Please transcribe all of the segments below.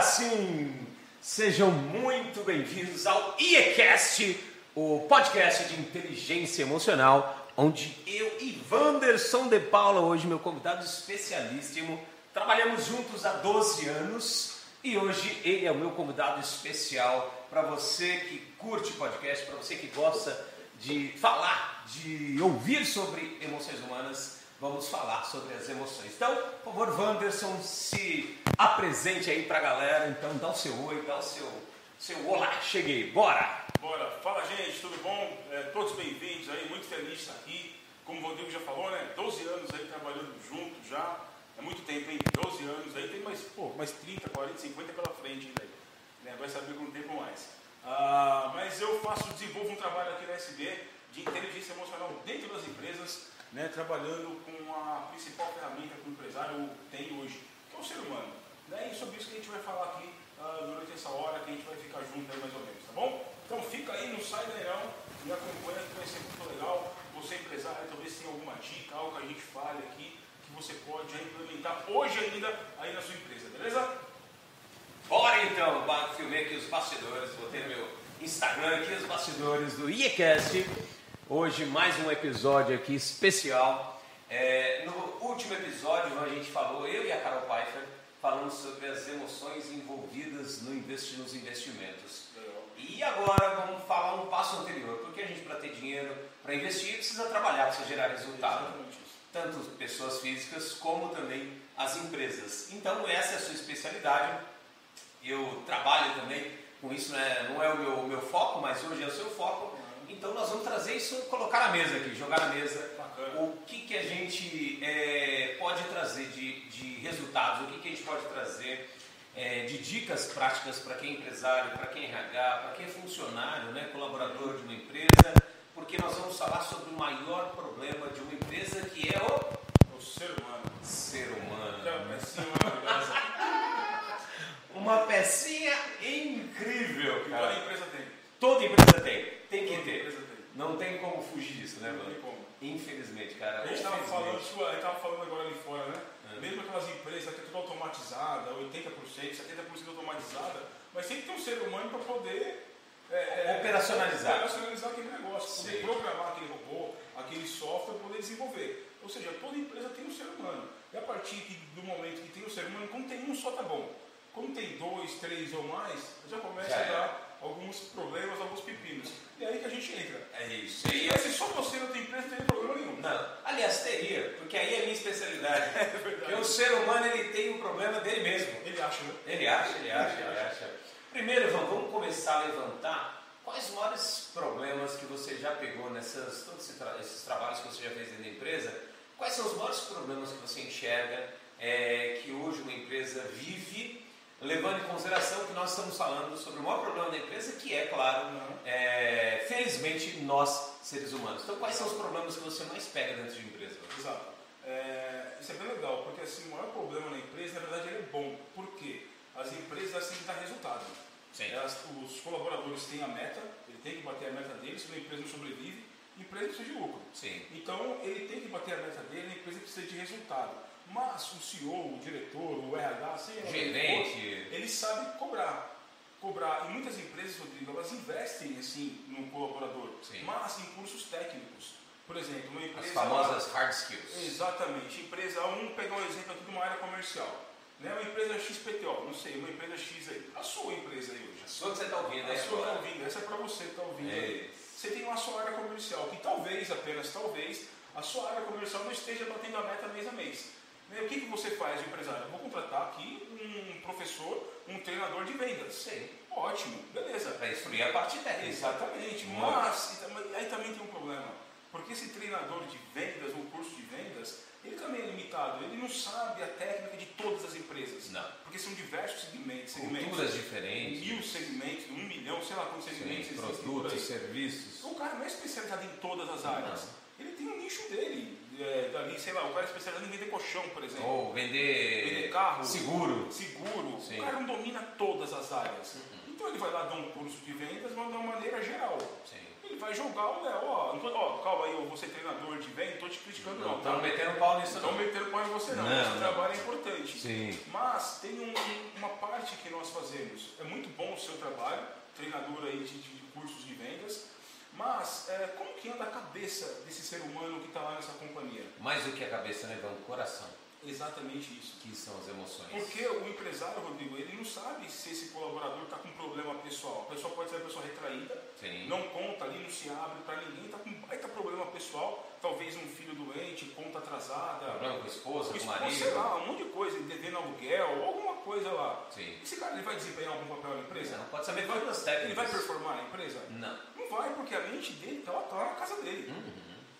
Agora sim, sejam muito bem-vindos ao IECast, o podcast de inteligência emocional, onde eu e Wanderson de Paula, hoje meu convidado especialíssimo, trabalhamos juntos há 12 anos e hoje ele é o meu convidado especial para você que curte podcast, para você que gosta de falar, de ouvir sobre emoções humanas vamos falar sobre as emoções. Então, por favor, Wanderson, se apresente aí para a galera. Então, dá o seu oi, dá o seu, seu olá. Cheguei, bora! Bora! Fala, gente, tudo bom? É, todos bem-vindos aí, muito feliz de estar aqui. Como o Rodrigo já falou, né? 12 anos aí trabalhando junto já. É muito tempo, hein? 12 anos aí, tem mais, pô, mais 30, 40, 50 pela frente ainda. Né? Vai saber com o tempo mais. Ah, mas eu faço, desenvolvo um trabalho aqui na SB de inteligência emocional dentro das empresas né, trabalhando com a principal ferramenta que o empresário tem hoje, que é o ser humano. E sobre isso que a gente vai falar aqui uh, durante essa hora, que a gente vai ficar junto aí mais ou menos, tá bom? Então fica aí, não sai daí não, me acompanha que vai ser muito legal. Você empresário, talvez tenha alguma dica, algo que a gente fale aqui, que você pode implementar hoje ainda aí na sua empresa, beleza? Bora então, filmei aqui os bastidores, botei no meu Instagram aqui os bastidores do IECast. Hoje mais um episódio aqui especial. É, no último episódio a gente falou, eu e a Carol Pfeiffer, falamos sobre as emoções envolvidas no investi nos investimentos. E agora vamos falar um passo anterior, porque a gente para ter dinheiro para investir precisa trabalhar, precisa gerar resultado. Tanto pessoas físicas como também as empresas. Então essa é a sua especialidade. Eu trabalho também com isso, né? não é o meu, o meu foco, mas hoje é o seu foco então nós vamos trazer isso, colocar na mesa aqui, jogar na mesa Bacana. o que, que a gente é, pode trazer de, de resultados, o que, que a gente pode trazer é, de dicas práticas para quem é empresário, para quem é RH, para quem é funcionário, né, colaborador de uma empresa, porque nós vamos falar sobre o maior problema de uma empresa que é o, o ser humano. Ser humano. Uma pecinha maravilhosa. uma pecinha incrível, cara. Toda empresa tem. Toda empresa tem. Tem que ter. Não tem como fugir disso, né, mano? Não tem como. Infelizmente, cara. A gente estava falando, tipo, falando agora ali fora, né? É. Mesmo aquelas empresas que é tudo automatizada, 80%, 70% automatizada, mas tem um ser humano para poder é, é, operacionalizar. operacionalizar aquele negócio, poder Sim. programar aquele robô, aquele software, poder desenvolver. Ou seja, toda empresa tem um ser humano. E a partir do momento que tem um ser humano, como tem um só tá bom. Como tem dois, três ou mais, já começa já a dar alguns problemas, alguns pepinos. E é aí que a gente entra. É isso. E aí, se só você não tem empresa, não tem problema nenhum. Não. Aliás, teria, porque aí é minha especialidade. é. Porque o ser humano ele tem um problema dele mesmo. Ele acha, né? Ele acha, ele acha, ele acha. Primeiro, vamos, vamos começar a levantar quais os maiores problemas que você já pegou nessas, todos esses trabalhos que você já fez dentro da empresa. Quais são os maiores problemas que você enxerga é, que hoje uma empresa vive levando em consideração que nós estamos falando sobre o maior problema da empresa, que é, claro, é, felizmente, nós, seres humanos. Então, quais são os problemas que você mais pega dentro de empresa? Exato. É, isso é bem legal, porque assim, o maior problema na empresa, na verdade, ele é bom. Por quê? As empresas assim dar resultado. Elas, os colaboradores têm a meta, ele tem que bater a meta dele, senão a empresa não sobrevive, a empresa precisa de lucro. Sim. Então, ele tem que bater a meta dele, a empresa precisa de resultado. Mas o CEO, o diretor, o RH, sei lá, gerente, ele sabe cobrar. Cobrar. E muitas empresas, Rodrigo, elas investem assim no colaborador, Sim. mas em cursos técnicos. Por exemplo, uma empresa. As famosas hard skills. Exatamente. Empresa, vamos pegar um exemplo aqui de uma área comercial. Né? Uma empresa XPTO, não sei, uma empresa X aí. A sua empresa aí hoje. A sua que você está ouvindo, A sua está ouvindo, essa é para você que está ouvindo. É. Você tem uma sua área comercial, que talvez, apenas talvez, a sua área comercial não esteja batendo a meta mês a mês. Né? O que, que você faz, empresário? Eu vou contratar aqui um professor, um treinador de vendas. Sim. Ótimo, beleza. Para instruir a parte técnica. Exatamente. Mas aí também tem um problema. Porque esse treinador de vendas, um curso de vendas, ele também é limitado. Ele não sabe a técnica de todas as empresas. Não. Porque são diversos segmentos. segmentos Culturas diferentes. Mil segmentos, um milhão, sei lá quantos segmentos Sim, Produtos, serviços. O cara não é especializado em todas as áreas. Não. Ele tem um nicho dele é, dali, sei lá, o cara é especializado em vender colchão, por exemplo. Ou vender, vender carro. Seguro. Seguro. Sim. O cara não domina todas as áreas. Uhum. Então ele vai lá dar um curso de vendas, mas de uma maneira geral. Sim. Ele vai jogar o Léo, ó, ó, calma aí, eu vou ser treinador de vendas, não estou te criticando não. Não tá? metendo pau nisso não. Estão metendo pau em você não, não esse não. trabalho é importante. Sim. Mas tem um, uma parte que nós fazemos. É muito bom o seu trabalho, treinador aí de, de cursos de vendas, mas é, como que anda a cabeça desse ser humano que está lá nessa companhia? Mais do que a cabeça, né, Dão? O coração. Exatamente isso. Que são as emoções. Porque o empresário, Rodrigo, ele não sabe se esse colaborador está com problema pessoal. A pessoa pode ser uma pessoa retraída, Sim. não conta ali, não se abre para ninguém, está com um baita problema pessoal, talvez um filho doente, conta atrasada. Problema com a esposa, com o marido. Sei lá, um monte de coisa, devendo aluguel, alguma coisa lá. Sim. Esse cara ele vai desempenhar algum papel na empresa? Não, pode saber ele vai, técnicas. ele vai performar na empresa? Não. Vai, porque a mente dele está lá, tá lá na casa dele. Uhum.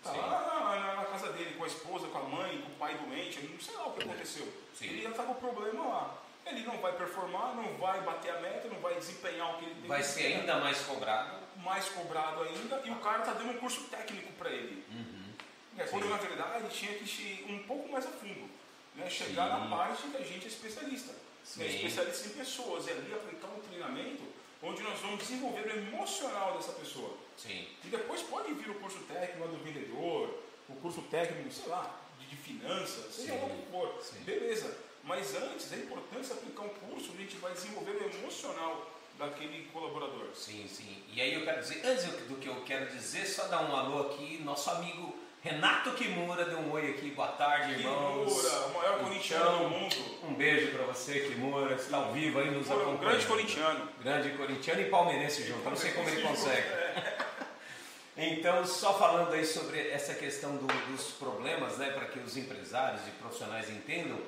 Tá lá na, na- casa dele, com a esposa, com a mãe, com o pai doente, não sei lá o que aconteceu. Sim. Ele já tá com o problema lá. Ele não vai performar, não vai bater a meta, não vai desempenhar o que ele tem Vai ser ainda mais cobrado. mais cobrado ainda, e o cara tá dando um curso técnico para ele. Uhum. É, quando na verdade tinha que ir um pouco mais a fundo. Né? Chegar Sim. na parte que a gente é especialista. Sim. Né? Especialista em pessoas. E ali aplicar um treinamento onde nós vamos desenvolver o emocional dessa pessoa. Sim. E depois pode vir o curso técnico do vendedor, o curso técnico, sei lá, de, de finanças, seja lá o que for. sim. Beleza. Mas antes é importante aplicar um curso onde a gente vai desenvolver o emocional daquele colaborador. Sim, sim. E aí eu quero dizer, antes do que eu quero dizer, só dar um alô aqui, nosso amigo Renato Kimura deu um oi aqui, boa tarde, irmãos. Kimura, o maior corintiano Então, do mundo. Um beijo pra você, Kimura, está ao vivo aí nos um acompanhando. grande corintiano. Grande corintiano e palmeirense junto, eu não sei como ele consegue. Então, só falando aí sobre essa questão do- dos problemas, né, para que os empresários e profissionais entendam,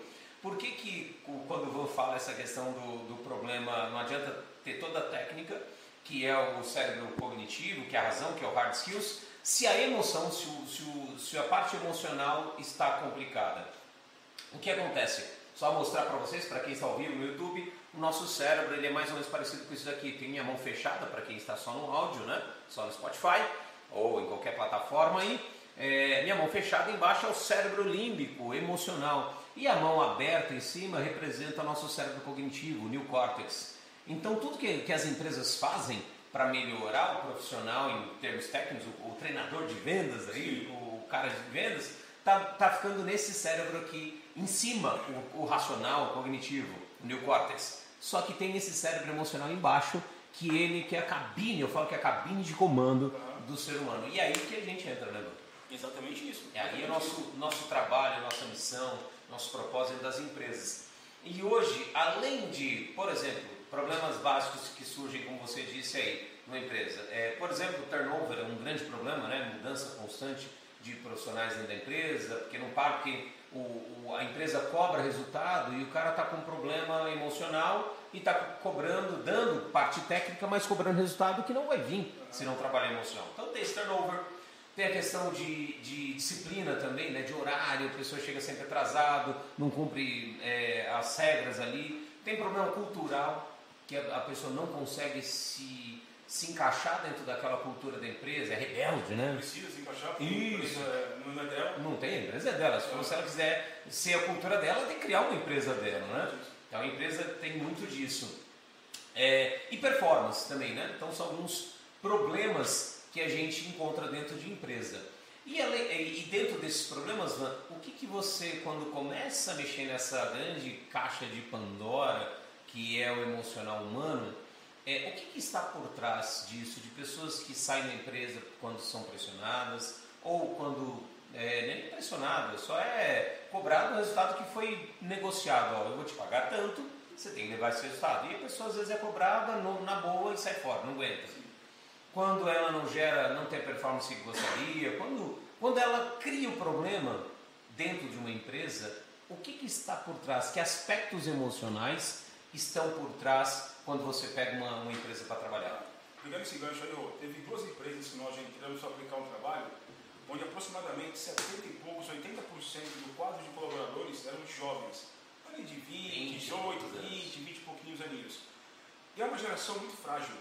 por que que o- quando eu falo essa questão do, do problema, não adianta ter toda a técnica, que é o cérebro cognitivo, que é a razão, que é o hard skills, se a emoção, se, o- se o- se a parte emocional está complicada. O que acontece? Só mostrar para vocês, para quem está ao vivo no YouTube, o nosso cérebro ele é mais ou menos parecido com isso daqui. Tem minha mão fechada para quem está só no áudio, né? Só no Spotify ou em qualquer plataforma aí. É, minha mão fechada embaixo é o cérebro límbico, emocional. E a mão aberta em cima representa o nosso cérebro cognitivo, o neocórtex. Então tudo que, que as empresas fazem para melhorar o profissional em termos técnicos, o, o treinador de vendas aí, o cara de vendas, tá, tá ficando nesse cérebro aqui em cima, o, o racional, o cognitivo, o neocórtex. Só que tem esse cérebro emocional embaixo, que ele que é a cabine, eu falo que é a cabine de comando do ser humano. E aí que a gente entra, né, Bruno? Exatamente isso. É aí o nosso, nosso trabalho, nossa missão, nosso propósito das empresas. E hoje, além de, por exemplo, problemas básicos que surgem, como você disse aí, numa empresa. É, por exemplo, o turnover é um grande problema, né? mudança constante de profissionais dentro da empresa, porque não para, porque o, o- a empresa cobra resultado e o cara está com um problema emocional e está cobrando, dando parte técnica, mas cobrando resultado que não vai vir se não trabalhar emocional. Então tem esse turnover, tem a questão de, de disciplina também, né? de horário, a pessoa chega sempre atrasado, não cumpre é, as regras ali. Tem problema cultural, que a, pessoa não consegue se, se encaixar dentro daquela cultura da empresa, é rebelde, né? Precisa se encaixar, porque Isso. é- não é dela. Não tem, a empresa é dela. Se, for- se ela quiser ser a cultura dela, ela tem que criar uma empresa dela, né? Então a empresa tem muito disso. É, e performance também, né? Então são alguns problemas que a gente encontra dentro de empresa. E, e dentro desses problemas, Van, o que, que você, quando começa a mexer nessa grande caixa de Pandora, que é o emocional humano, é, o que, que está por trás disso? De pessoas que saem da empresa quando são pressionadas, ou quando é, nem pressionada, só é cobrado o resultado que foi negociado. Ó, eu vou te pagar tanto, você tem que levar esse resultado. E a pessoa às vezes é cobrada no- na boa e sai fora, não aguenta. Quando ela não gera, não tem a performance que gostaria, quando, quando ela cria o problema dentro de uma empresa, o que, que está por trás? Que aspectos emocionais estão por trás quando você pega uma, uma empresa para trabalhar? Pegando esse gancho aí, teve duas empresas que nós entramos para aplicar um trabalho, onde aproximadamente 70 e poucos, 80% do quadro de colaboradores eram jovens. Ali de 20, 18, 20, 20 e pouquinhos aninhos. E é uma geração muito frágil.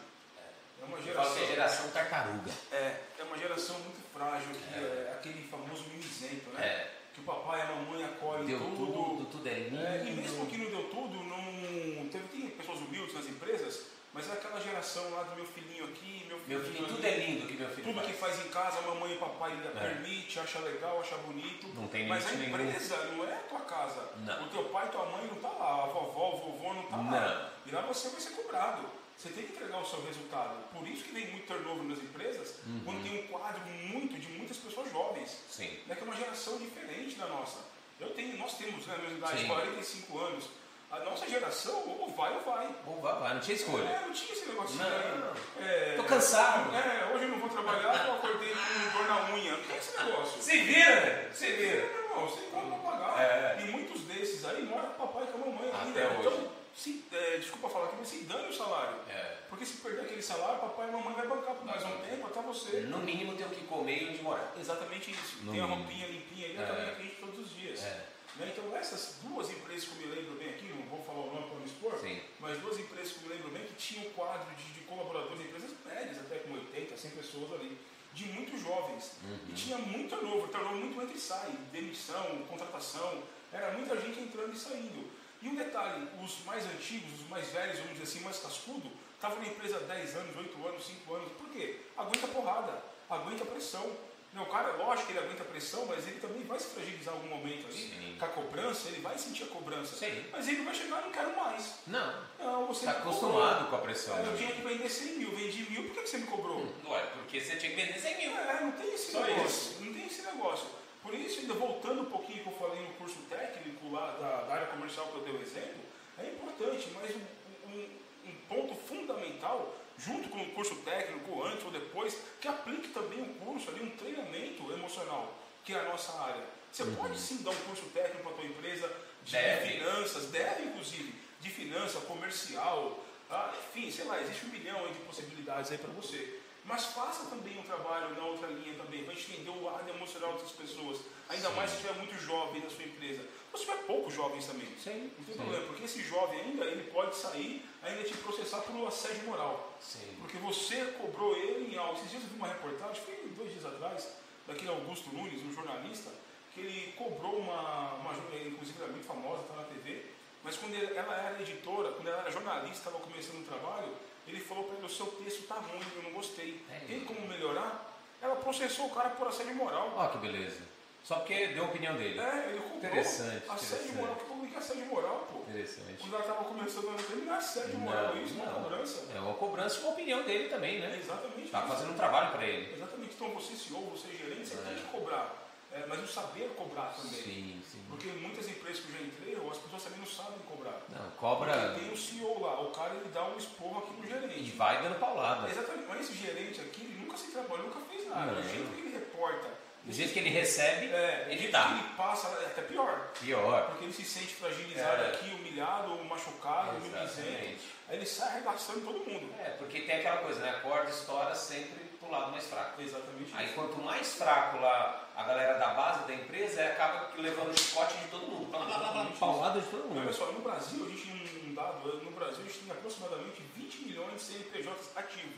É uma Eu falo geração. que é geração tartaruga. É, é uma geração muito frágil, que é, aquele famoso mimizento, né? É. Que o papai e a mamãe acolhem Deu tudo. tudo, tudo é lindo. É, e mesmo que não deu tudo, não teve tem pessoas humildes nas empresas, mas é aquela geração lá do meu filhinho aqui, meu filhinho, Meu filho, tudo é lindo que meu filho tudo faz. que faz em casa, a mamãe e papai É. permite, acha legal, acha bonito. Não tem Mas a limite nenhum. empresa não é a tua casa. Não. O teu pai e tua mãe não tá lá, a vovó, o vovô não tá lá. E lá você vai ser cobrado. Você tem que entregar o seu resultado. Por isso que vem muito turnover nas empresas, uhum. quando tem um quadro muito de muitas pessoas jovens. Sim. Né, que é uma geração diferente da nossa. Eu tenho, nós temos, né, na minha idade, 45 anos. A nossa geração, ou vai ou vai. Ou vai, vai, não tinha escolha. É, não tinha esse negócio não, aí. É, Tô cansado. É, hoje eu não vou trabalhar, eu acordei com dor na unha. Não tem esse negócio. Se vira, velho. Se vira. Meu irmão, você encontra pra pagar. É. E muitos desses aí moram com o papai e com a mamãe Até ainda. Hoje. Então, se, é, desculpa falar aqui, mas se dane o salário. É. Porque se perder aquele salário, papai e mamãe vai bancar por mais um tempo até você. No mínimo tem o que comer e onde morar. Exatamente isso. No tem a mínimo. roupinha limpinha aí, eu É. também acredito todos os dias. É. Né? Então essas duas empresas que eu me lembro bem aqui, não vou falar o nome para não expor, Sim. mas duas empresas que eu me lembro bem que tinham um quadro de, de colaboradores, empresas médias, até com 80, 100 pessoas ali, de muito jovens. Uhum. E tinha muito turnover, turnover muito entra e sai, demissão, contratação, era muita gente entrando e saindo. E um detalhe, os mais antigos, os mais velhos, vamos dizer assim, mais cascudo, estavam na empresa há 10 anos, 8 anos, 5 anos. Por quê? Aguenta porrada, aguenta pressão. Não, o cara, lógico que ele aguenta pressão, mas ele também vai se fragilizar em algum momento ali. Sim. Com a cobrança, ele vai sentir a cobrança. Sim. Mas ele vai chegar, não quero mais. Não. Não, você Está acostumado cobrou. com a pressão. É, eu tinha que vender 100 mil, vendi mil, por que você me cobrou? Ué, porque você tinha que vender 100 mil. É, não tem esse Só negócio. isso. Não tem esse negócio. Por isso, ainda voltando um pouquinho que eu falei no curso técnico lá da, da área comercial que eu dei o exemplo, é importante, mas um, um- um ponto fundamental, junto com o curso técnico, antes ou depois, que aplique também um curso ali, um treinamento emocional, que é a nossa área. Você pode sim dar um curso técnico para a tua empresa de Deve. finanças, deve inclusive, de finança, comercial, tá? enfim, sei lá, existe um milhão de possibilidades aí para você. Mas faça também um trabalho na outra linha também, para entender o lado emocional dessas pessoas. Ainda Sim. mais se tiver muito jovem na sua empresa. Se tiver poucos jovens também. Sim. Não tem problema, porque esse jovem ainda, ele pode sair, ainda te processar por assédio moral. Sim. Porque você cobrou ele em algo. Esses dias eu vi uma reportagem, foi dois dias atrás, daquele Augusto Nunes, um jornalista, que ele cobrou uma, uma inclusive ela é muito famosa, está na TV, mas quando ela era editora, quando ela era jornalista, estava começando o trabalho, ele falou para ele, o seu texto está ruim, eu não gostei. É. Tem como melhorar? Ela processou o cara por assédio moral. Ó, que beleza. Só porque deu a opinião dele. É, ele cobrou. Interessante, Assédio moral, que como que é assédio moral, pô? Interessante. Quando ela estava começando a ele não é assédio moral, isso não é cobrança. É uma cobrança e uma opinião dele também, É né? exatamente Tá fazendo um trabalho para ele. Exatamente. Então você CEO, você gerente, você É. tem que cobrar. É, mas o saber cobrar também. Sim, sim. Porque muitas empresas que eu já entrei, as pessoas também não sabem cobrar. Não, cobra Porque tem o CEO lá, o cara ele dá um esporro aqui no e gerente. vai dando paulada. Exatamente. Mas esse gerente aqui, ele nunca se trabalhou, nunca fez nada. Não. O jeito que ele reporta. Do jeito que ele recebe, é, ele jeito dá. que ele passa, é até pior. Pior. Porque ele se sente fragilizado É. aqui, humilhado, machucado. Exatamente. Aí ele sai arregaçando todo mundo. É, porque tem aquela coisa, né? A corda estoura sempre pro lado mais fraco. Exatamente Aí isso. quanto mais fraco lá a galera da base da empresa, acaba levando o chicote de todo mundo. Blá, blá, blá, blá, Exatamente paulada de todo Olha mundo. só, no Brasil, a gente tem um dado, no Brasil a gente tem aproximadamente 20 milhões de CNPJs ativos.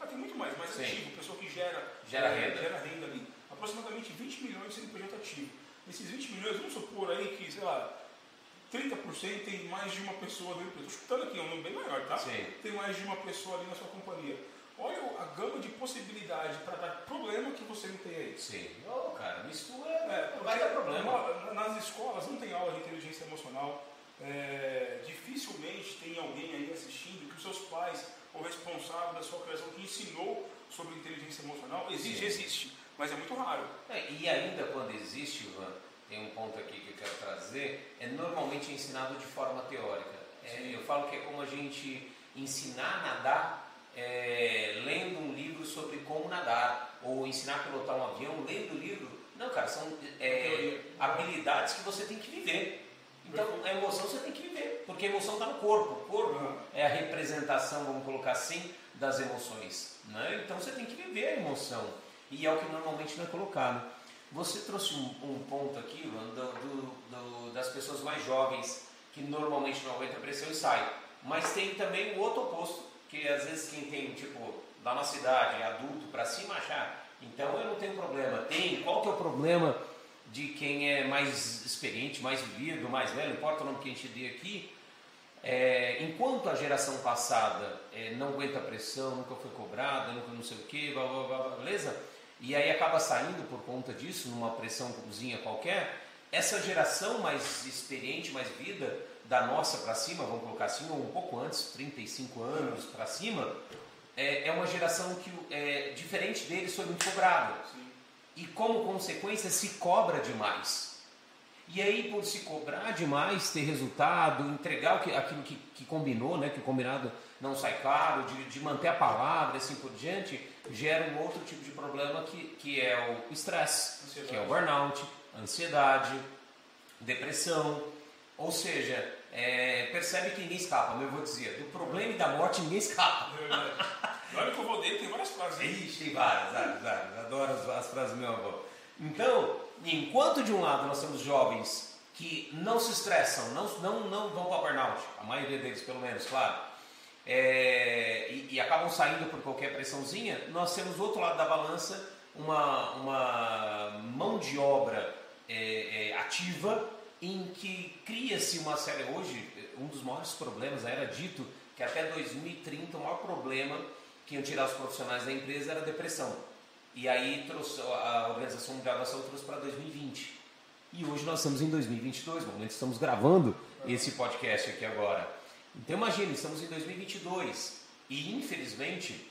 Ah, tem muito mais, mas Sim. ativo, pessoa que gera, Gera é, renda. gera renda ali. Aproximadamente 20 milhões de CNPJ ativo. Esses 20 milhões, vamos supor aí que, sei lá, 30% tem mais de uma pessoa dentro da empresa. Estou chutando aqui, é um número bem maior, tá? Sim. Tem mais de uma pessoa ali na sua companhia. Olha a gama de possibilidade para dar problema que você não tem aí. Sim. Ô, cara, mistura, É, não vai dar problema. na- Nas escolas não tem aula de inteligência emocional. É, dificilmente tem alguém aí assistindo que os seus pais ou responsável da sua criação que ensinou sobre inteligência emocional. Existe, Sim. existe, mas é muito raro. É, e ainda quando existe, Ivan, tem um ponto aqui que eu quero trazer, é normalmente ensinado de forma teórica. É, eu falo que é como a gente ensinar a nadar é, lendo um livro sobre como nadar, ou ensinar a pilotar um avião lendo o livro. Não, cara, são é, habilidades que você tem que viver. Então, a emoção você tem que viver, porque a emoção está no corpo. O corpo é a representação, vamos colocar assim, das emoções. Né? Então, você tem que viver a emoção. E é o que normalmente não é colocado. Você trouxe um, um ponto aqui, Ivan, do, do- do- das pessoas mais jovens que normalmente não aguentam a pressão e saem. Mas tem também o outro oposto, que às vezes quem tem, tipo, lá na cidade, adulto, para cima, achar, então eu não tenho problema. Tem, qual que é o problema de quem é mais experiente, mais vivido, mais velho, importa o nome que a gente dê aqui, é, enquanto a geração passada é, não aguenta pressão, nunca foi cobrada, nunca não sei o que, blá, blá, blá, beleza? E aí acaba saindo por conta disso, numa pressãozinha qualquer, essa geração mais experiente, mais vida, da nossa para cima, vamos colocar assim, ou um pouco antes, 35 anos para cima, é, é, uma geração que, é, diferente deles, foi muito cobrada. E como consequência, se cobra demais. E aí, por se cobrar demais, ter resultado, entregar aquilo que, que combinou, né, que o combinado não sai caro, de, de manter a palavra, assim por diante, gera um outro tipo de problema que, que é o estresse, que é o burnout, ansiedade, depressão. Ou seja, é, percebe que ninguém escapa, eu vou dizer, do problema e da morte ninguém escapa. É Olha que eu vou dele, tem várias frases. Ixi, tem várias, várias, várias. Adoro as, as frases do meu avô. Então, enquanto de um lado nós temos jovens que não se estressam, não, não, não vão para burnout, a maioria deles pelo menos, claro, é, e, e, acabam saindo por qualquer pressãozinha, nós temos do outro lado da balança uma, uma mão de obra é, é, ativa em que cria-se uma série. Hoje, um dos maiores problemas, era dito que até 2030 o maior problema que iam tirar os profissionais da empresa era a depressão. E aí trouxe, a Organização Mundial da Saúde trouxe para 2020. E hoje nós estamos em 2022, no momento estamos gravando esse podcast aqui agora. Então imagine, estamos em 2022 e infelizmente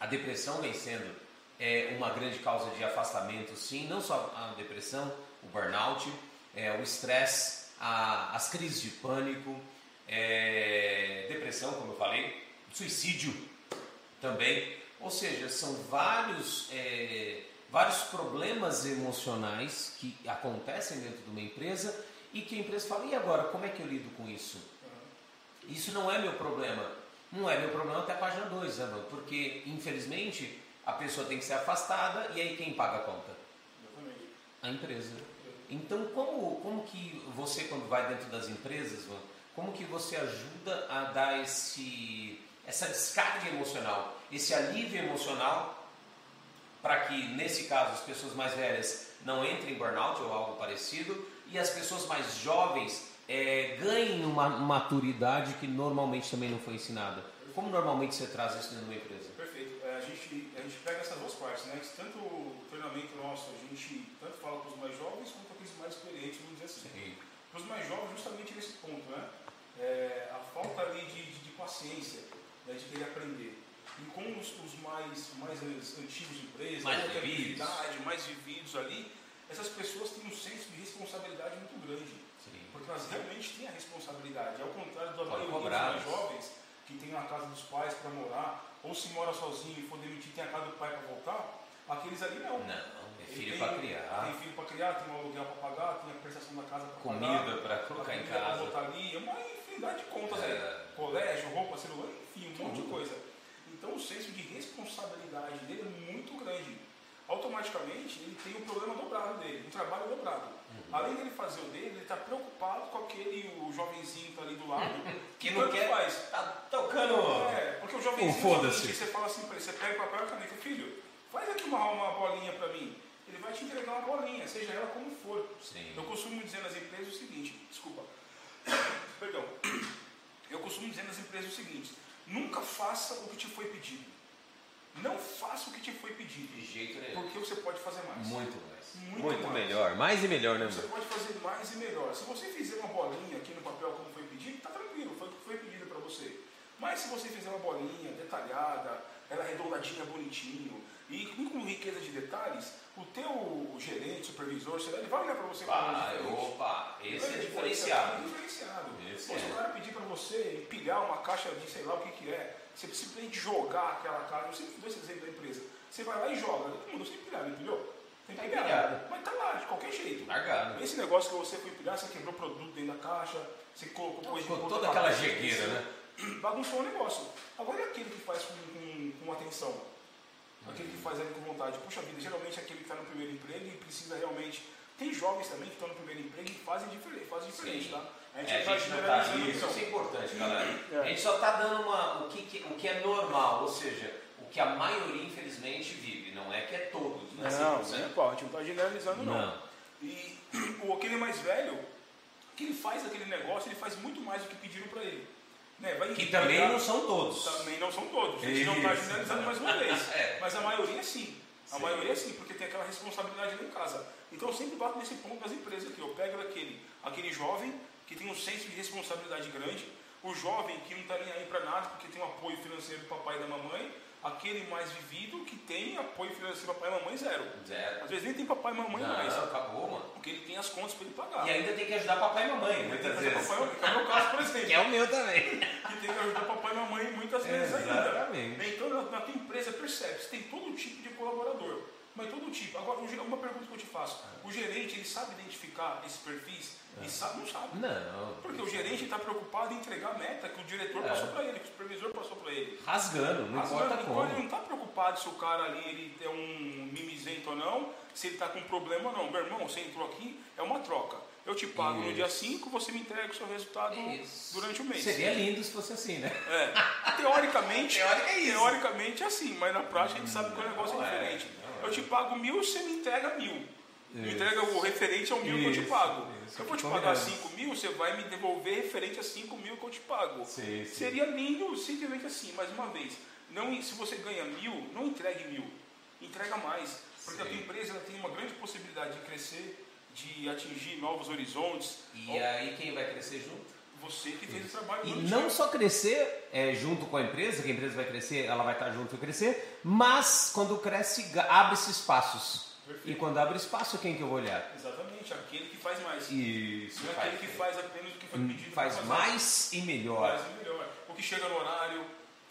a depressão vem sendo é, uma grande causa de afastamento, sim, não só a depressão, o burnout, é, o estresse, as crises de pânico, é, depressão, como eu falei, suicídio também. Ou seja, são vários, é, vários problemas emocionais que acontecem dentro de uma empresa e que a empresa fala, e agora, como é que eu lido com isso? Isso não é meu problema. Não é meu problema até a página 2, né, porque infelizmente a pessoa tem que ser afastada e aí quem paga a conta? A empresa. Então como, como que você quando vai dentro das empresas, como que você ajuda a dar esse, essa descarga emocional, esse alívio emocional para que nesse caso as pessoas mais velhas não entrem em burnout ou algo parecido e as pessoas mais jovens é, ganhem uma maturidade que normalmente também não foi ensinada. Como normalmente você traz isso dentro de uma empresa? Perfeito. É, a, gente, a gente pega essas duas partes, né? Tanto o treinamento nosso, a gente tanto fala com os mais jovens quanto com aqueles mais experientes, vamos dizer assim. Para os mais jovens, justamente nesse ponto, né? É, a falta ali de, de, de paciência, né? de querer aprender. E com os, os mais, mais antigos empresas, mais vividos. mais vividos ali, essas pessoas têm um senso de responsabilidade muito grande. Porque realmente têm a responsabilidade. Ao contrário da maioria dos jovens, que tem a casa dos pais para morar, ou se mora sozinho e for demitido, tem a casa do pai para voltar, aqueles ali não. Não, tem filho para criar. Tem filho para criar, tem um aluguel para pagar, tem a prestação da casa para pagar. Comida para colocar em casa. Botar ali, é uma infinidade de contas é. aí. Colégio, roupa, celular, enfim, um monte de coisa. Então o senso de responsabilidade dele é muito grande. Automaticamente ele tem um problema dobrado dele, um trabalho dobrado. Além dele fazer o dele, ele está preocupado com aquele o jovenzinho que está ali do lado. que não quer. Faz. Tá tocando. É, porque o jovenzinho. Foda-se. Você fala assim para ele, você pega o papel e caneta, filho, faz aqui uma, uma bolinha para mim. Ele vai te entregar uma bolinha, seja ela como for. Sim. Eu costumo dizer nas empresas o seguinte, desculpa, perdão. Eu costumo dizer nas empresas o seguinte: nunca faça o que te foi pedido. Não faça o que te foi pedido. De jeito nenhum. Porque você pode fazer mais. Muito mais. Muito, Muito mais. melhor. Mais e melhor, né? Você pode fazer mais e melhor. Se você fizer uma bolinha aqui no papel como foi pedido, tá tranquilo, foi o que foi pedido para você. Mas se você fizer uma bolinha detalhada, ela é arredondadinha, bonitinho, e com riqueza de detalhes, o teu gerente, supervisor, ele vai olhar para você ah, opa, esse é diferenciado. É diferenciado. Esse Se o cara pedir para você empilhar uma caixa de sei lá o que, que é, você simplesmente jogar aquela caixa, eu sempre dou esse exemplo da empresa, você vai lá e joga, todo mundo sem empilhar, empilhou? Tem tá empilhado. Mas tá lá, de qualquer jeito. Largado. Esse negócio que você foi empilhar, você quebrou produto dentro da caixa, você colocou coisa Ficou toda aquela jegueira, né? Bagunçou o negócio. Agora é aquele que faz com, com, com atenção aquele que faz ali com vontade. Puxa vida, geralmente é aquele que está no primeiro emprego e precisa realmente. Tem jovens também que estão no primeiro emprego e fazem diferente, fazem diferente tá? A gente, é, a gente não está isso, isso é importante, galera. É. A gente só está dando uma, o, que, o que é normal, ou seja, o que a maioria infelizmente vive, não é que é todos, né? Não, não, é, gente não está generalizando não. não. E o, aquele mais velho, que ele faz aquele negócio, ele faz muito mais do que pediram para ele. Né, que também pegar, não são todos. Também não são todos. A gente Isso. não está generalizando mais uma vez. é. Mas a maioria sim. A sim. maioria sim, porque tem aquela responsabilidade em casa. Então eu sempre bato nesse ponto das empresas aqui. Eu pego aquele, aquele jovem que tem um senso de responsabilidade grande, o jovem que não está nem aí para nada porque tem um apoio financeiro do papai e da mamãe, aquele mais vivido que tem apoio financeiro do papai e mamãe zero. Zero. Às vezes nem tem papai e mamãe Não, mais, acabou, mano. porque ele tem as contas para ele pagar. E ainda tem que ajudar papai e mamãe, muitas vezes. papai que é o meu caso, por exemplo. Que é o meu também. que tem que ajudar papai e mamãe muitas vezes Exatamente. ainda. Então, na, na tua empresa, percebe, você tem todo tipo de colaborador, tipo. Agora, uma pergunta que eu te faço: o gerente, ele sabe identificar esses perfis? E sabe, não sabe. Não. Porque o gerente está preocupado em entregar a meta que o diretor É. passou para ele, que o supervisor passou para ele. Rasgando, não Mas, importa então, como. ele não está preocupado se o cara ali ele é um mimizento ou não, se ele está com problema ou não. Meu irmão, você entrou aqui, é uma troca. Eu te pago no Isso. dia 5, você me entrega o seu resultado Isso. durante o mês. Seria lindo se fosse assim, né? É, teoricamente, Teórica é teoricamente é assim, mas na prática a gente sabe que o negócio Não é é, diferente. Eu te pago mil, você me entrega mil. Me Isso. entrega o referente ao mil que eu te Isso, pago. isso. Se eu vou te pagar cinco mil, você vai me devolver referente a cinco mil que eu te pago. Sim, sim. Seria lindo simplesmente assim, mais uma vez. Não, se você ganha mil, não entregue mil. Entrega mais. Porque a Sim. tua empresa ela tem uma grande possibilidade de crescer, de atingir novos horizontes. E aí quem vai crescer junto? Você que fez o trabalho E não só crescer é, junto com a empresa, que a empresa vai crescer, ela vai estar junto e crescer, mas quando cresce, abre-se espaços. Perfeito. E quando abre espaço, quem que eu vou olhar? Exatamente, aquele que faz mais. Isso, Não é aquele que faz apenas o que foi pedido. Hum, faz pra fazer. mais e melhor. Faz melhor. O que chega no horário,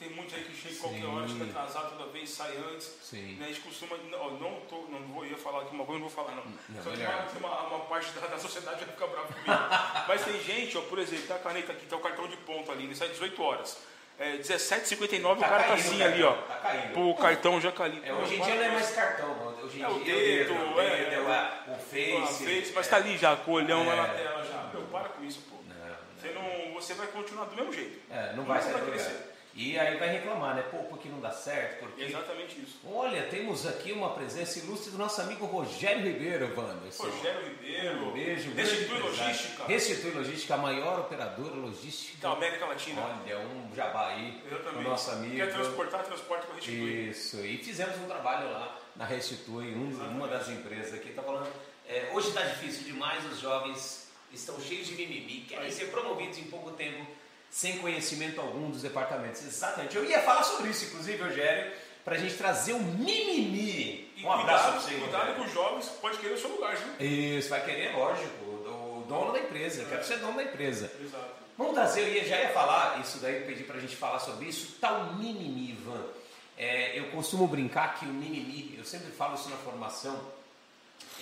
tem muitos aí que chega qualquer hora, chega atrasado toda vez, sai antes. Sim. Né? A gente costuma. Não, não, tô, não vou ia falar aqui uma coisa, não vou falar não. Não, Só que uma, uma, uma parte da, da sociedade vai ficar brava comigo. Mas tem gente, ó, por exemplo, tá a caneta aqui, tá o cartão de ponto ali, ele sai 18 horas. É, 17h59 o Tá cara tá caindo assim o ali, ó. tá caindo. o cartão já caiu. É, hoje em dia não é mais cartão, mano. hoje em É o dia dedo, o é, dedo, é, o, a- o face. mas tá ali já, com o olhão lá É. na tela já. Meu, para com isso, pô. Não, não. Você, não, você vai continuar do mesmo jeito. É, não vai do crescer. E aí vai reclamar, né? Pô, porque não dá certo, porque... Exatamente isso. Olha, temos aqui uma presença ilustre do nosso amigo Rogério Ribeiro, Wanderson. Rogério Ribeiro, Um beijo. Restitui. Logística Restitui Logística, a maior operadora logística. da América Latina. Olha, um jabá aí, o Exatamente. nosso amigo. Quer transportar, transporta para restituir. Isso, e fizemos um trabalho lá na Restitui, um- uma das empresas aqui está falando. é, hoje está difícil demais, os jovens estão cheios de mimimi, querem ser promovidos em pouco tempo, sem conhecimento algum dos departamentos. Exatamente. Eu ia falar sobre isso, inclusive, Rogério, para a gente trazer um mimimi. E Um abraço para você, cuidado com os jovens, pode querer o seu lugar, viu? Isso, vai querer, lógico, o dono da empresa. Eu quero ser dono da empresa. Exato. Vamos trazer, eu ia- já ia falar isso daí, pedi pra gente falar sobre isso, tal mimimi, Ivan. É, eu costumo brincar que o mimimi, eu sempre falo isso na formação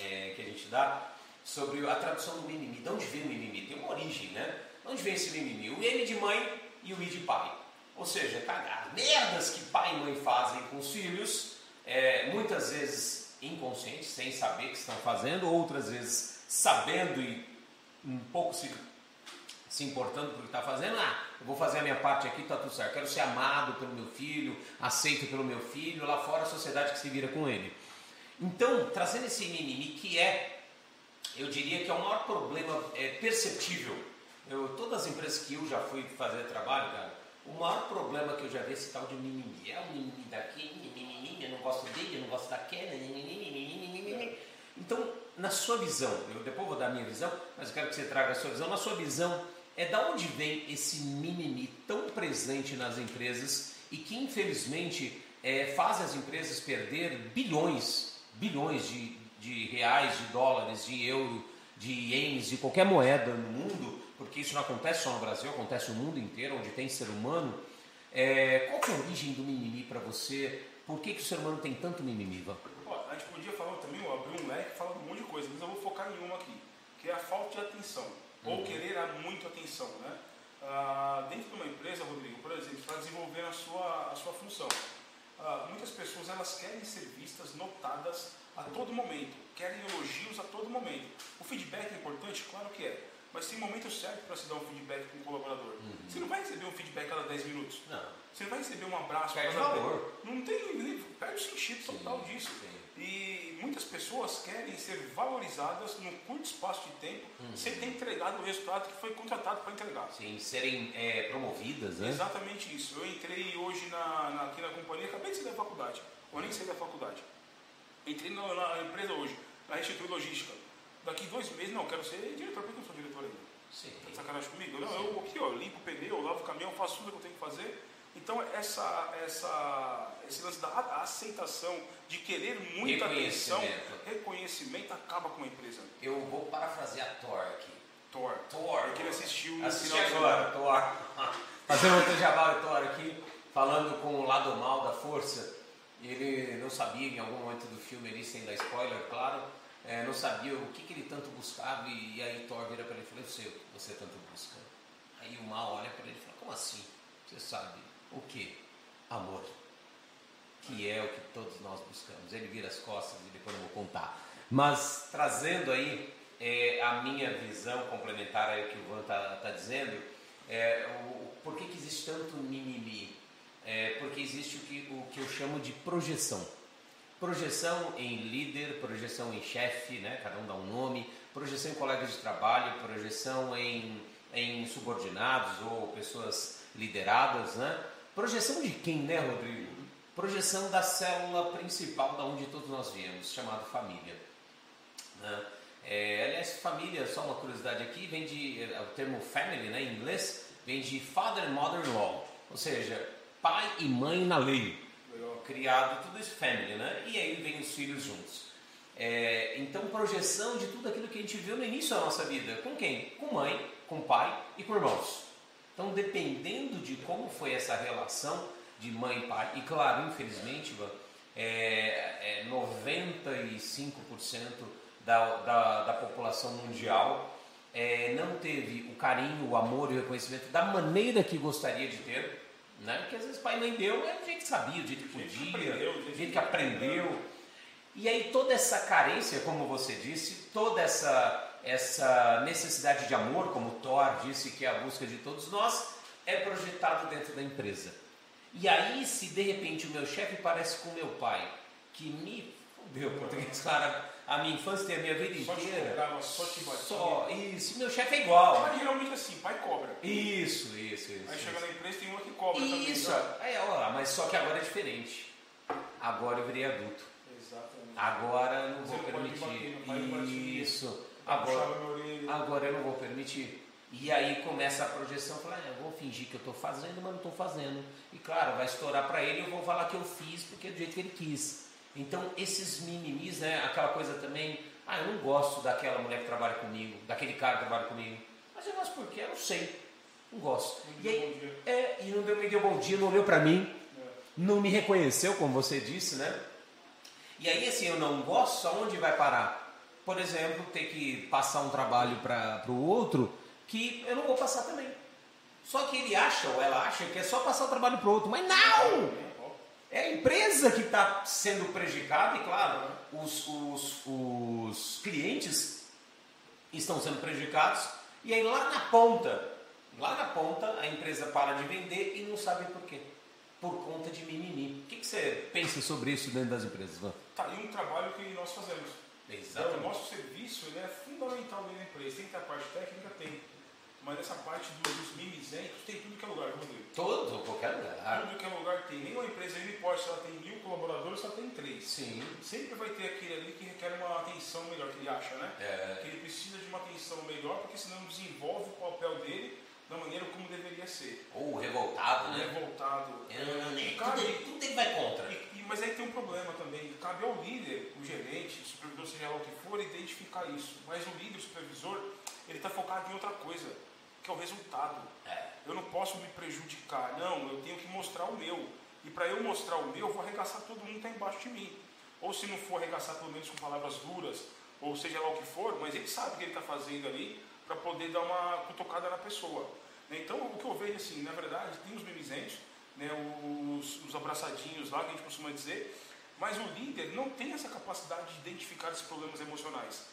é, que a gente dá, sobre a tradução do mimimi. De onde vem o mimimi? Tem uma origem, né? De onde vem esse mimimi? O M de mãe e o I de pai. Ou seja, cara, as merdas que pai e mãe fazem com os filhos, é, muitas vezes inconscientes, sem saber que estão fazendo, outras vezes sabendo e um pouco se se importando com o que está fazendo, ah, eu vou fazer a minha parte aqui, tá tudo certo. Quero ser amado pelo meu filho, aceito pelo meu filho, lá fora a sociedade que se vira com ele. Então, trazendo esse mimimi que é, eu diria que é o maior problema é, perceptível. Eu, todas as empresas que eu já fui fazer trabalho, cara, o maior problema que eu já vi é esse tal de mimimi. É o mimimi daqui, mimimi, eu não gosto dele, eu não gosto daquela. Então, na sua visão, eu depois vou dar a minha visão, mas eu quero que você traga a sua visão. Na sua visão, é da onde vem esse mimimi tão presente nas empresas e que infelizmente é, faz as empresas perder bilhões, bilhões de, de reais, de dólares, de euro, de ienes, de qualquer moeda no mundo, porque isso não acontece só no Brasil, acontece no mundo inteiro, onde tem ser humano. É, qual que é a origem do mimimi para você? Por que, que o ser humano tem tanto mimimi, Ivan? A gente podia falar também, ó, abrir um leque falar um monte de coisa, mas eu vou focar em uma aqui, que é a falta de atenção, Uhum. ou querer muito atenção, né? Ah, dentro de uma empresa, Rodrigo, por exemplo, para desenvolver a sua, a sua função, ah, muitas pessoas elas querem ser vistas, notadas a todo momento, querem elogios a todo momento. O feedback é importante? Claro que é, mas tem momento certo para se dar um feedback com o colaborador. Uhum. Você não vai receber um feedback cada 10 minutos. Não. Você não vai receber um abraço. Perde valor. Não tem. Perde o sentido total Sim, disso. sim. E muitas pessoas querem ser valorizadas num curto espaço de tempo Uhum. sem ter entregado o resultado que foi contratado para entregar. Sim, serem é, promovidas, né? Exatamente isso. Eu entrei hoje na, na- aqui na companhia, acabei de sair da faculdade. Eu nem saí da faculdade. Entrei na, na empresa hoje. na restituir logística. Daqui dois meses, não, quero ser diretor, por que eu sou diretor ainda? Sim. Tá de sacanagem comigo? Não, eu aqui, ó, limpo o pneu, lavo o caminhão, faço tudo que eu tenho que fazer. Então, essa, essa, esse lance da aceitação, de querer muita atenção, Reconhecimento. reconhecimento, acaba com a empresa. Eu vou parafrasear Thor aqui. Thor. Thor. É que ele assistiu no Assisti final de agora, Thor. Fazendo outro jabá Thor aqui, falando com o lado mal da força. Ele não sabia em algum momento do filme ali, sem dar spoiler, claro, é, não sabia o que, que ele tanto buscava. E, e aí Thor vira para ele e fala: Eu sei o que você tanto busca. Aí o mal olha para ele e fala: Como assim? Você sabe o que? Amor. Que é o que todos nós buscamos. Ele vira as costas e depois eu vou contar. Mas trazendo aí é, a minha visão complementar ao que o Van está tá dizendo, é, o, por que, que existe tanto mimimi? É, porque existe o que, o que eu chamo de projeção. Projeção em líder, projeção em chefe, né? cada um dá um nome, projeção em colegas de trabalho, projeção em, em subordinados ou pessoas lideradas. Né? Projeção de quem, né, Rodrigo? Projeção da célula principal da onde todos nós viemos, chamado família. Né? É, aliás, família, só uma curiosidade aqui, vem de, o termo family né, em inglês, vem de father and mother-in-law, ou seja, pai e mãe na lei. Criado, tudo isso family, né? E aí vem os filhos juntos. É, então, projeção de tudo aquilo que a gente viu no início da nossa vida. Com quem? Com mãe, com pai e com irmãos. Então, dependendo de como foi essa relação de mãe e pai, e claro, infelizmente, é, é 95% da, da, da, população mundial é, não teve o carinho, o amor e o reconhecimento da maneira que gostaria de ter. Né? Porque às vezes pai e mãe deu, é do jeito que sabia, do jeito que podia, do jeito que aprendeu. E aí toda essa carência, como você disse, toda essa, essa necessidade de amor, como Thor disse que é a busca de todos nós, é projetado dentro da empresa. E aí, se de repente o meu chefe parece com o meu pai, que me fudeu, português, claro, a minha infância e a minha vida só inteira. Te cobrava, só te batia. Só, isso, meu chefe é igual. Mas geralmente assim, pai cobra. Isso, isso, isso. Aí isso. chega na empresa tem uma que cobra isso. também. Isso, aí, olha lá, mas só que agora é diferente. Agora eu virei adulto. Exatamente. Agora eu não Você vou não permitir. bater, não isso. Agora, agora eu não vou permitir. E aí começa a projeção, falar, ah, eu vou fingir que eu estou fazendo, mas não estou fazendo. E claro, vai estourar para ele e eu vou falar que eu fiz porque é do jeito que ele quis. Então esses mimimis, né, aquela coisa também, ah, eu não gosto daquela mulher que trabalha comigo, daquele cara que trabalha comigo. Mas eu gosto porque eu não sei. Não gosto. Não E aí, é, e não deu, me deu bom dia, não olhou para mim, É. não me reconheceu, como você disse, né? E aí, assim, eu não gosto, aonde vai parar? Por exemplo, ter que passar um trabalho para o outro que eu não vou passar também. Só que ele acha, ou ela acha, que é só passar o trabalho para o outro. Mas não! É a empresa que está sendo prejudicada, e claro, os, os, os clientes estão sendo prejudicados. E aí lá na ponta, lá na ponta, a empresa para de vender e não sabe por quê. Por conta de mimimi. O que, que você pensa sobre isso dentro das empresas, Van? Tá aí um trabalho que nós fazemos. Então, o nosso serviço ele é fundamental dentro da empresa. Tem que ter a parte técnica, tem. Mas essa parte do- dos mimizentos tem tudo que é lugar, Rodrigo. Todo, qualquer lugar. Tudo que é lugar tem. Nenhuma empresa, não importa se ela tem mil colaboradores, ela tem três. Sim. Sempre vai ter aquele ali que requer uma atenção melhor, que ele acha, né? É. Que ele precisa de uma atenção melhor, porque senão não desenvolve o papel dele da maneira como deveria ser. Ou revoltado, né? Revoltado. É, Cabe- tudo, ele- tudo ele vai contra. E- e- mas aí tem um problema também. Cabe ao líder, o gerente, o supervisor, seja lá o que for, identificar isso. Mas o líder, o supervisor, ele está focado em outra coisa, que é o resultado. É. Eu não posso me prejudicar, não, eu tenho que mostrar o meu. E para eu mostrar o meu, eu vou arregaçar todo mundo que está embaixo de mim. Ou se não for arregaçar pelo menos com palavras duras, ou seja lá o que for, mas ele sabe o que ele está fazendo ali para poder dar uma cutucada na pessoa. Então o que eu vejo assim, na verdade, tem os mimizentos, né, os, os abraçadinhos lá que a gente costuma dizer, mas o líder não tem essa capacidade de identificar esses problemas emocionais.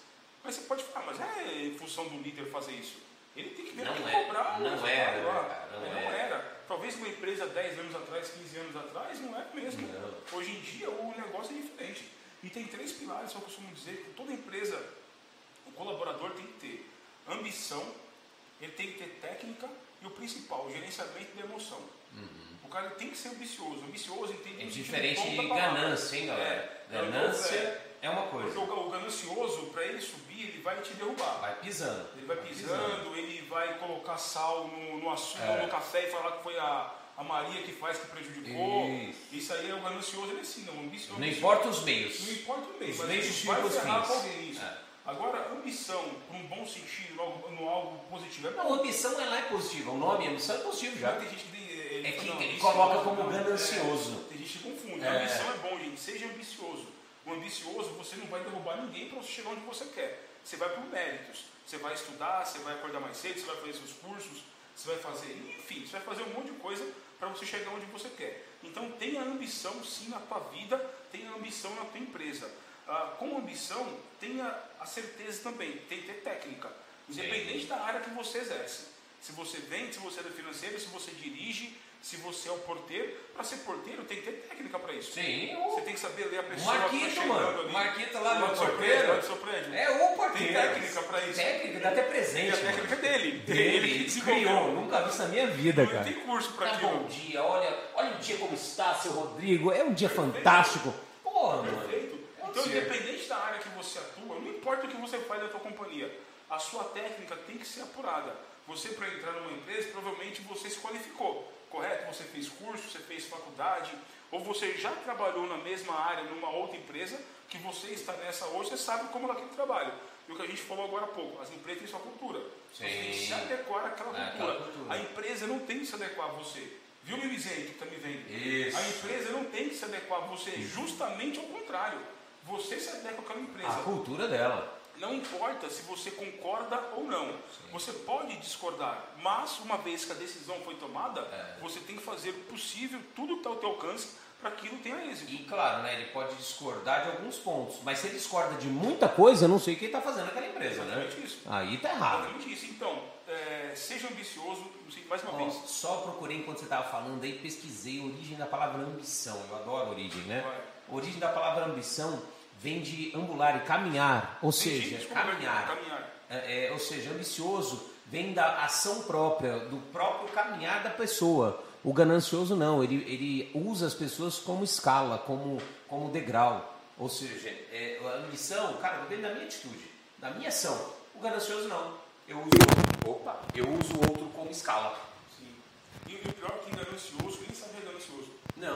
Mas você pode falar, mas é função do líder fazer isso. Ele tem que ver Não que é, cobrar. o não era, lá. não É, era. era. Talvez uma empresa 10 anos atrás, 15 anos atrás, não era mesmo. Não. Hoje em dia o negócio é diferente. E tem três pilares que eu costumo dizer que toda empresa, o colaborador tem que ter ambição, ele tem que ter técnica e o principal, o gerenciamento da emoção. O cara tem que ser ambicioso. Ambicioso entende É diferente de ganância, hein, galera? É, não- Ganância é, É uma coisa. Porque o, o ganancioso, para ele subir, ele vai te derrubar. Vai pisando. Ele vai pisando, ele vai colocar sal no, no açúcar, É. no café e falar que foi a, a Maria que faz que prejudicou. Isso. Isso aí é o ganancioso, ele assim, não. Ambicioso, Não importa os meios. Não importa o meio, Os mas meios vai os ferrar fins. com alguém isso. É. Agora, ambição, por um bom sentido, no, algo- positivo, é Não, bom. ambição ela é positiva. O nome ambição é positivo já. Tem gente que, ele É que não, ele coloca como não, ganancioso. é, tem gente que confunde. É. Ambição é bom, gente. Seja ambicioso. O ambicioso, você não vai derrubar ninguém para você chegar onde você quer. Você vai por méritos. Você vai estudar, você vai acordar mais cedo, você vai fazer seus cursos, você vai fazer, enfim, você vai fazer um monte de coisa para você chegar onde você quer. Então tenha ambição sim na tua vida, tenha ambição na tua empresa. Ah, com ambição, tenha a certeza também, tem que ter técnica, independente da área que você exerce. Se você vende, se você é do financeiro, se você dirige, se você é o porteiro, para ser porteiro tem que ter técnica para isso. Sim, Você tem que saber ler a pessoa que Marquito, está chegando mano. ali. O Marquito lá Lá no porteiro. prédio. É o porteiro. Tem técnica pra isso. Técnica, dá até Tem presente. a técnica mano. dele. Dele, Ele desenvolveu. criou. Nunca vi isso na minha vida, Não cara. tem curso para Tá aquilo. bom dia, olha, olha o dia como está, seu Rodrigo. É um dia fantástico. Porra, mano. Perfeito. Então, ser. independente da área que você atua, não importa o que você faz na tua companhia, a sua técnica tem que ser apurada. Você, para entrar numa empresa, provavelmente você se qualificou, correto? Você fez curso, você fez faculdade, ou você já trabalhou na mesma área, numa outra empresa, que você está nessa hoje, você sabe como é aquele trabalho. E o que a gente falou agora há pouco, as empresas têm sua cultura. Você tem que Sim. se adequar àquela É, cultura. A empresa não tem que se adequar a você. Viu, Mimizente, que está me vendo? Isso. A empresa não tem que se adequar a você, justamente ao contrário. Você se adequa àquela empresa. A cultura dela. Não importa se você concorda ou não. Você pode discordar, mas uma vez que a decisão foi tomada, É. você tem que fazer o possível, tudo que está ao teu alcance, para que aquilo tenha êxito. E claro, né, ele pode discordar de alguns pontos, mas se ele discorda de muita coisa, eu não sei o que ele está fazendo naquela empresa, né? Exatamente isso. Aí tá errado. Exatamente isso. Então, é, seja ambicioso, mais uma vez. só procurei enquanto você estava falando aí, pesquisei a origem da palavra ambição. Eu adoro a origem, né? Vai. A origem da palavra ambição vem de ambular e caminhar, ou Entendi, seja, desculpa, caminhar. caminhar. É, é, ou seja, ambicioso vem da ação própria, do próprio caminhar da pessoa. O ganancioso não, ele, ele usa as pessoas como escala, como, como degrau. Ou seja, é, a ambição, cara, vem da minha atitude, da minha ação. O ganancioso não. Eu uso, opa, eu uso o outro como escala. Sim. E, e o pior é que ganancioso, nem sabe é ganancioso. Não.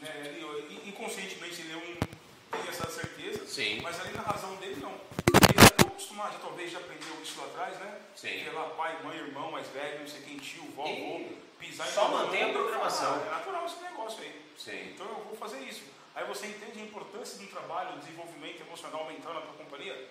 Né? Ele, inconscientemente ele é um, tem essa certeza, Sim. mas ali na razão dele não. Ele já está acostumado, talvez já aprendeu isso lá atrás, né? Sim. Que é lá pai, mãe, irmão mais velho, não sei quem, tio, vovô, E pisar só em mantém a programação. ah, É natural esse negócio aí. Sim. Então eu vou fazer isso. Aí você entende a importância de um trabalho, desenvolvimento emocional mental na tua companhia.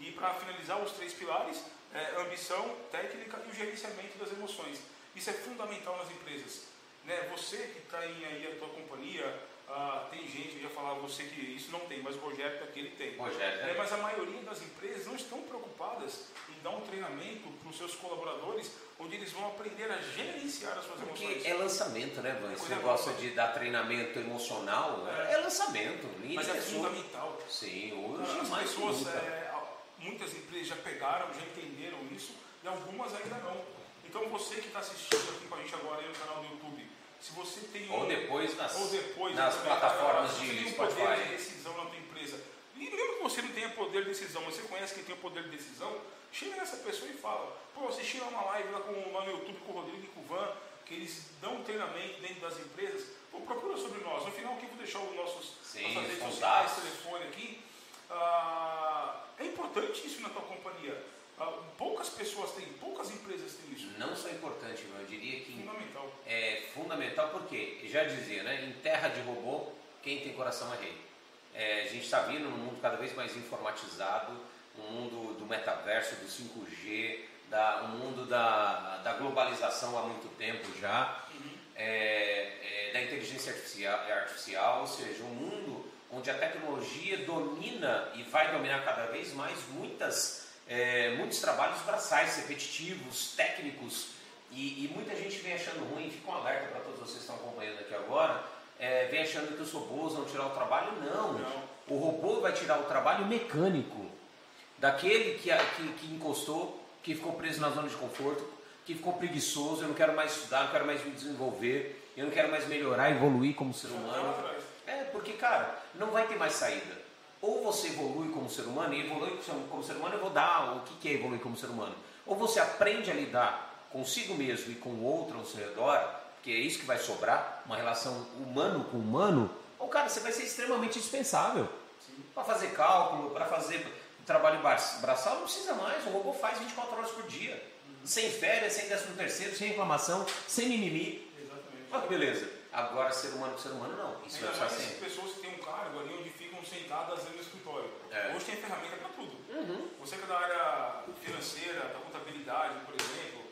E para finalizar, os três pilares, é, ambição, técnica e o gerenciamento das emoções. Isso é fundamental nas empresas. Né? Você que está aí a tua companhia, ah, tem gente, eu ia falar você que isso não tem, mas o Rogério aqui ele tem. Rogério, né? É, mas a maioria das empresas não estão preocupadas em dar um treinamento para os seus colaboradores, onde eles vão aprender a gerenciar as suas Porque emoções. é lançamento, né, Van? Esse Coisa negócio de dar treinamento emocional é, é lançamento. Mas é fundamental. Sim, hoje As mais pessoas, é, muitas empresas já pegaram, já entenderam isso e algumas ainda não. Então você que está assistindo aqui com a gente agora aí no canal do YouTube, se você tem um, Ou depois nas, ou depois nas né, plataformas se você de tem um poder de decisão na tua empresa, e mesmo que você não tenha poder de decisão, mas você conhece quem tem o poder de decisão, chega nessa pessoa e fala, pô, assistir lá uma live lá, com, lá no YouTube com o Rodrigo e com o Van, que eles dão um treinamento dentro das empresas, pô, procura sobre nós. No final aqui eu vou deixar os nossos Sim, nossas os redes sociais, telefone aqui. Ah, é importante isso na tua companhia. Ah, poucas pessoas têm, poucas empresas têm isso. Não só importante, eu diria que Fundamental. é fundamental porque, já dizia, né, em terra de robô, quem tem coração é rei. É, a gente está vindo num mundo cada vez mais informatizado, um mundo do metaverso, do 5G, da, um mundo da, da globalização há muito tempo já, é, é, da inteligência artificial, artificial, ou seja, um mundo onde a tecnologia domina e vai dominar cada vez mais muitas, é, muitos trabalhos braçais, repetitivos, técnicos, e, e muita gente vem achando ruim, fica um alerta para todos vocês que estão acompanhando aqui agora, é, vem achando que os robôs vão tirar o trabalho, não. Não. O robô vai tirar o trabalho mecânico daquele que, que, que encostou, que ficou preso na zona de conforto, que ficou preguiçoso, eu não quero mais estudar, não quero mais me desenvolver, eu não quero mais melhorar, evoluir como ser Lá humano. É, porque, cara, não vai ter mais saída. Ou você evolui como ser humano, e evolui como ser humano eu vou dar o que é evoluir como ser humano. Ou você aprende a lidar consigo mesmo e com o outro ao seu redor, que é isso que vai sobrar, uma relação humano com humano, ou cara, você vai ser extremamente dispensável. Para fazer cálculo, para fazer trabalho braçal, não precisa mais, o robô faz 24 horas por dia. Uhum. Sem férias, sem décimo terceiro, sem reclamação, sem mimimi. Exatamente. Olha que beleza. Agora, ser humano com ser humano, não. Isso Ainda vai mais sempre. pessoas que têm um cargo ali onde ficam sentadas dentro do escritório. É. Hoje tem ferramenta para tudo. Uhum. Você que é da área financeira, da contabilidade, por exemplo,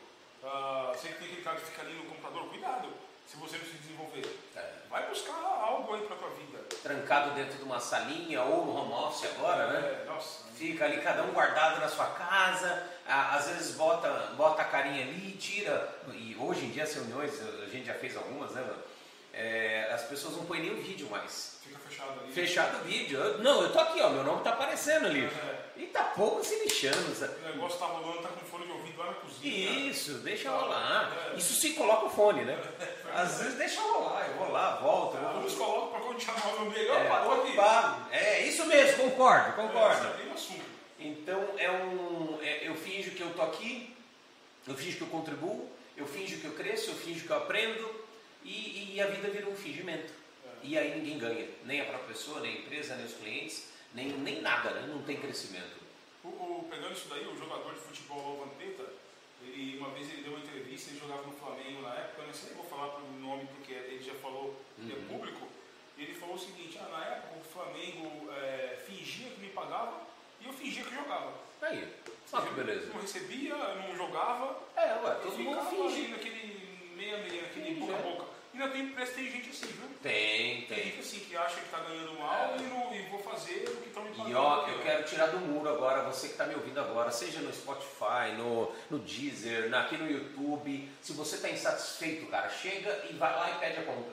ah, você que tem aquele cara que fica ali no computador, cuidado se você não se desenvolver. É. Vai buscar algo aí para tua vida. Trancado dentro de uma salinha ou no home office agora, né? É, nossa. Fica ali cada um guardado na sua casa, às vezes bota, bota a carinha ali, tira. E hoje em dia as reuniões, a gente já fez algumas, né? mano? É, as pessoas não põem nem o vídeo mais. Fica fechado ali. Fechado o vídeo. Eu- não, eu tô aqui, ó, meu nome tá aparecendo ali. É. E tá pouco se lixando. sabe? O negócio tá rolando, tá com fone de ouvido lá na cozinha. Isso, deixa rolar. É. Isso se coloca o fone, né? Às vezes deixa rolar, eu vou lá, volto. eu vou- colocam para continuar no meio. É, tô aqui. é isso mesmo, concordo, concordo. É, assunto. Então é um. é- eu finjo que eu tô aqui, eu finjo que eu contribuo, eu finjo que eu cresço, eu finjo que eu aprendo e, e a vida vira um fingimento. E aí ninguém ganha, nem a própria pessoa, nem a empresa, nem os clientes, nem, nem nada, né? não tem crescimento. O, o- pegando isso daí, o jogador de futebol Vampeta, ele, uma vez ele deu uma entrevista, ele jogava no Flamengo na época, eu não sei, vou falar pelo nome porque ele já falou que é Uhum. público, e ele falou o seguinte, ah, na época o Flamengo é, fingia que me pagava e eu fingia que jogava. Aí, olha que beleza. Não recebia, não jogava, É, ué, todo mundo finge. naquele meia meia, naquele boca a é. boca. E ainda tem, parece tem gente assim, viu? Tem, Tem tem. gente assim que acha que está ganhando mal É. e, não, e vou fazer o que estão me pagando. E ó, eu quero tirar do muro agora, você que está me ouvindo agora, seja no Spotify, no, no Deezer, na- aqui no YouTube. Se você está insatisfeito, cara, chega e vai lá e pede a conta.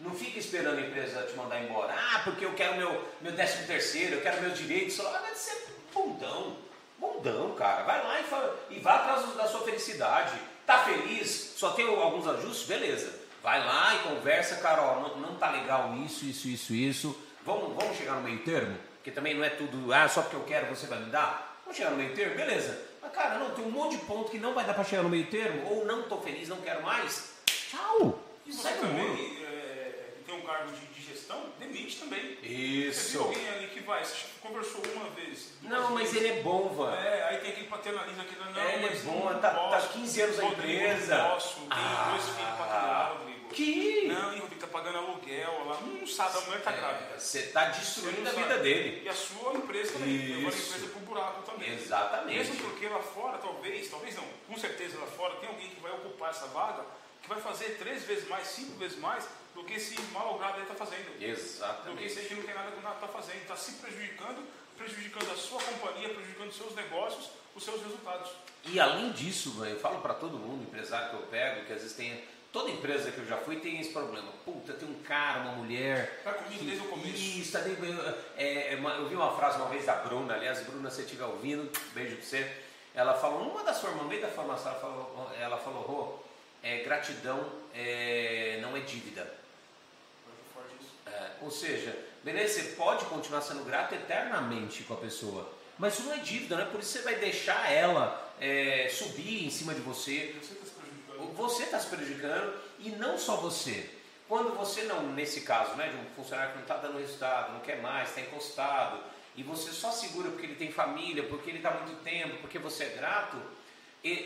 Não fica esperando a empresa te mandar embora. Ah, porque eu quero meu, meu décimo terceiro, eu quero meus direitos. Ah, deve ser bundão. Bundão, cara. Vai lá e, fala, e vá atrás da sua felicidade. Tá feliz? Só tem alguns ajustes? Beleza. Vai lá e conversa, cara, ó, não, não tá legal isso, isso, isso, isso. Vamos, vamos chegar no meio termo? Porque também não é tudo, ah, só porque eu quero você vai me dar. Vamos chegar no meio termo? Beleza. Mas, cara, não, tem um monte de ponto que não vai dar pra chegar no meio termo, ou não tô feliz, não quero mais. Tchau. E você Sai também é, tem um cargo de, de gestão, demite também. Isso. viu alguém ali que vai, você conversou uma vez. Não, mas vezes. ele é bom, Van. É, aí tem aquele paternalismo aqui, não, É, ele é bom, tá- tá posso. 15 anos na empresa. Posso, tenho Ah. dois filhos pra Que? Não, e Rodrigo tá pagando aluguel lá. Não sabe, a mulher tá grávida. Você tá destruindo a vida dele. E a sua empresa também. Levando a Isso. empresa pro buraco também. Exatamente. Mesmo porque lá fora, talvez, talvez não, com certeza lá fora tem alguém que vai ocupar essa vaga que vai fazer três vezes mais, cinco vezes mais do que esse malogrado aí está fazendo. Do que Exatamente. esse aí que não tem nada com nada está fazendo. Está se prejudicando, prejudicando a sua companhia, prejudicando os seus negócios, os seus resultados. E além disso, eu falo para todo mundo, empresário que eu pego, que às vezes tem. Toda empresa que eu já fui tem esse problema. Puta, tem um cara, uma mulher. Tá comigo desde o começo. Isso, tá dentro- é, é uma- eu vi uma frase uma vez da Bruna, aliás, Bruna, se você estiver ouvindo, beijo pra você. Ela falou, numa das formas, no meio da formação, ela falou, ela falou Rô, é, gratidão é, não é dívida. É, ou seja, beleza, você pode continuar sendo grato eternamente com a pessoa, mas isso não é dívida, não é por isso que você vai deixar ela é, subir em cima de você. Você. Você está se prejudicando e não só você. Quando você não, nesse caso, né, de um funcionário que não está dando resultado, não quer mais, está encostado, e você só segura porque ele tem família, porque ele está muito tempo, porque você é grato,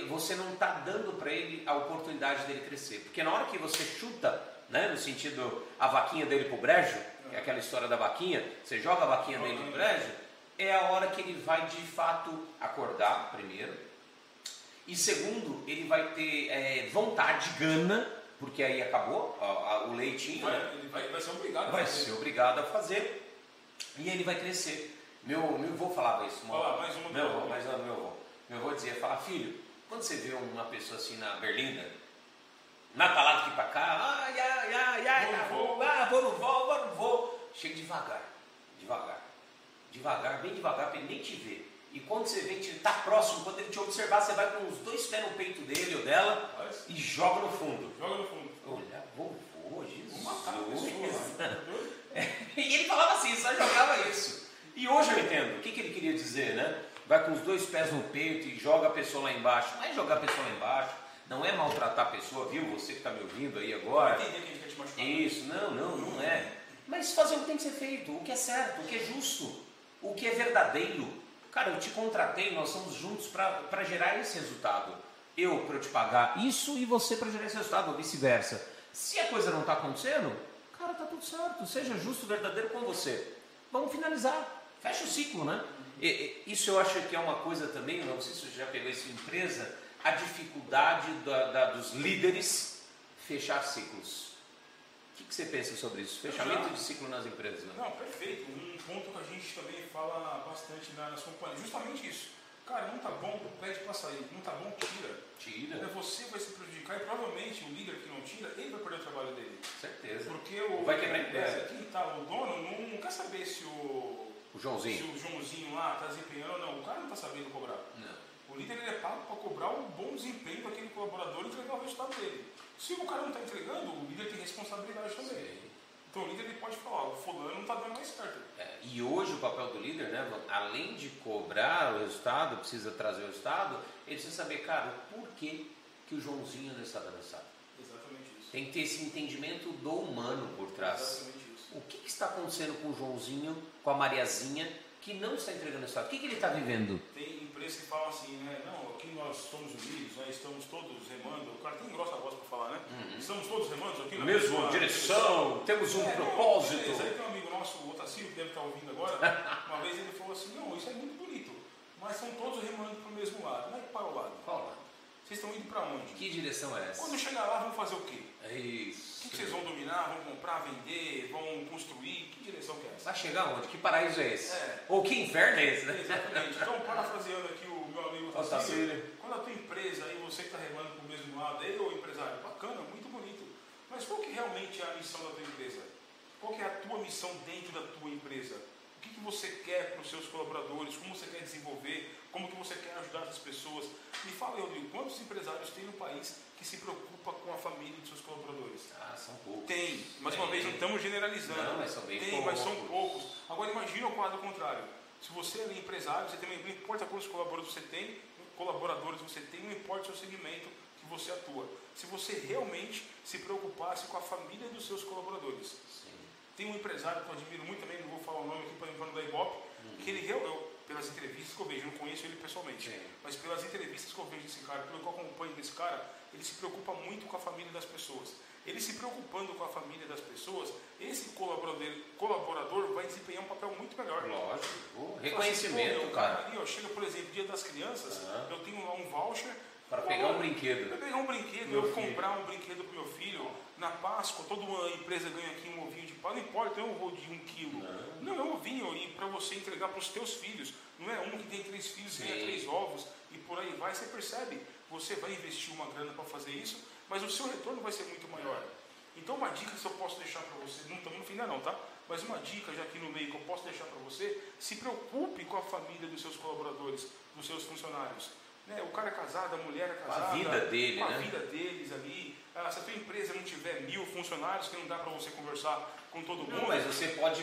você não está dando para ele a oportunidade dele crescer. Porque na hora que você chuta, né, no sentido a vaquinha dele pro brejo, que é aquela história da vaquinha, você joga a vaquinha dele pro brejo, é a hora que ele vai de fato acordar, primeiro, e segundo, ele vai ter é, vontade, gana, porque aí acabou a- a- o leitinho, Vai, né? ele vai, vai ser obrigado a vai fazer. ser obrigado a fazer e ele vai crescer. Meu, meu avô falava isso. Fala, mais uma meu avô, mais uma meu avô. Meu avô dizia, fala, filho, quando você vê uma pessoa assim na Berlinda, na tá lá daqui pra cá, ai, ai, ai, ai, tá vou. bom, ah, vou, não vou, vou, não vou. Chega devagar, devagar, devagar, bem devagar pra ele nem te ver. E quando você vê que ele tá próximo, quando ele te observar, você vai com os dois pés no peito dele ou dela Faz. e joga no fundo. Joga no fundo. Olha, vovô, Jesus. Vou matar a pessoa. e ele falava assim, só jogava isso. E hoje eu entendo. O que, que ele queria dizer, né? Vai com os dois pés no peito e joga a pessoa lá embaixo. Não é jogar a pessoa lá embaixo. Não é maltratar a pessoa, viu? Você que está me ouvindo aí agora. Entender que a gente quer te machucar. Isso, não, não, não é. Mas fazer o que tem que ser feito, o que é certo, o que é justo, o que é verdadeiro. Cara, eu te contratei, nós estamos juntos para gerar esse resultado. Eu para eu te pagar isso e você para gerar esse resultado, ou vice-versa. Se a coisa não está acontecendo, cara, tá tudo certo. Seja justo, verdadeiro com você. Vamos finalizar. Fecha o ciclo, né? E, e, isso eu acho que é uma coisa também, não sei se você já pegou isso em empresa, a dificuldade da, da, dos líderes fechar ciclos. O que, que, você pensa sobre isso? Fechamento de ciclo nas empresas. Né? Não, perfeito. Um ponto que a gente também fala bastante nas companhias, justamente isso. Cara, não tá bom, pede para sair. Não tá bom, tira. Tira. É você vai se prejudicar e provavelmente o líder que não tira, ele vai perder o trabalho dele. Certeza. Porque o, vai quebrar a empresa. Quem tá, o dono não, não quer saber se o, o Joãozinho. se o Joãozinho lá está desempenhando ou não. O cara não está sabendo cobrar. Não. O líder ele é pago para cobrar o bom desempenho daquele colaborador e entregar o resultado dele. Se o cara não está entregando, o líder tem responsabilidade também. Sim. Então o líder ele pode falar, o fulano não está dando mais certo. É, e hoje o papel do líder, né, além de cobrar o resultado, precisa trazer o resultado, ele precisa saber, cara, o porquê que o Joãozinho não está dando. Exatamente isso. Tem que ter esse entendimento do humano por trás. Exatamente isso. O que, que está acontecendo com o Joãozinho, com a Mariazinha, que não está entregando resultado? O que, que ele está vivendo? Tem empresas que falam assim, né? Não, aqui nós somos unidos, né? estamos todos remando. O cara tem grossa voz para falar, né? Uhum. Estamos todos remando aqui na Mesma mesma direção, temos um É, não, propósito. beleza. Aí tem um amigo nosso, o Otacílio, que deve estar ouvindo agora, uma vez ele falou assim, não, isso é muito bonito, mas são todos remando para o mesmo lado. Não é para o lado. Qual lado? Vocês estão indo para onde? Que direção é essa? Quando chegar lá, vão fazer o quê? É O isso. Que que vocês vão dominar? Vão comprar, vender? Vão construir? Que direção que é essa? Vai chegar onde? Que paraíso é esse? É. Ou que inferno é esse, né? Exatamente. Então, parafraseando aqui o meu amigo Otacílio. Otacílio, quando a tua empresa aí, você que está remando para o mesmo lado, aí, ô empresário, bacana, muito bonito. Mas qual que realmente é a missão da tua empresa? Qual que é a tua missão dentro da tua empresa? O que, que você quer para os seus colaboradores? Como você quer desenvolver? Como que você quer ajudar as pessoas? Me fala, Rodrigo, quantos empresários tem no país que se preocupa com a família dos seus colaboradores? Ah, são poucos. Tem, mais uma Tem. vez, não estamos generalizando. Não, mas são bem Tem, mas são poucos. poucos. Agora imagina o quadro contrário. Se você é empresário, você tem, não importa quantos colaboradores você tem, colaboradores você tem, não importa o seu segmento que você atua. Se você realmente se preocupasse com a família dos seus colaboradores. Sim. Tem um empresário que eu admiro muito também, não vou falar o nome aqui para não dar ibope, que ele, real- eu, pelas entrevistas que eu vejo, eu não conheço ele pessoalmente, Sim. mas pelas entrevistas que eu vejo desse cara, pelo que eu acompanho desse cara, ele se preocupa muito com a família das pessoas. Ele se preocupando com a família das pessoas, esse colaborador, colaborador vai desempenhar um papel muito melhor. Lógico. O assim, reconhecimento, meu, cara. Ali, ó, chega, por exemplo, dia das crianças, Aham. eu tenho lá um voucher. Para pegar um brinquedo. pegar um brinquedo, Meu eu filho. comprar um brinquedo pro meu filho. Na Páscoa, toda uma empresa ganha aqui um ovinho de pau. Não importa, eu vou de um quilo. Não, é um ovinho e para você entregar para os teus filhos. Não é um que tem três filhos, ganha três ovos e por aí vai. Você percebe? Você vai investir uma grana para fazer isso, mas o seu retorno vai ser muito maior. Então, uma dica que eu posso deixar para você, não estamos no fim ainda não, tá? Mas uma dica já aqui no meio que eu posso deixar para você, se preocupe com a família dos seus colaboradores, dos seus funcionários. Né? O cara é casado, a mulher é a casada. vida dele, a né? vida deles ali. Ah, se a tua empresa não tiver mil funcionários, que não dá para você conversar com todo mundo. Não, mas você pode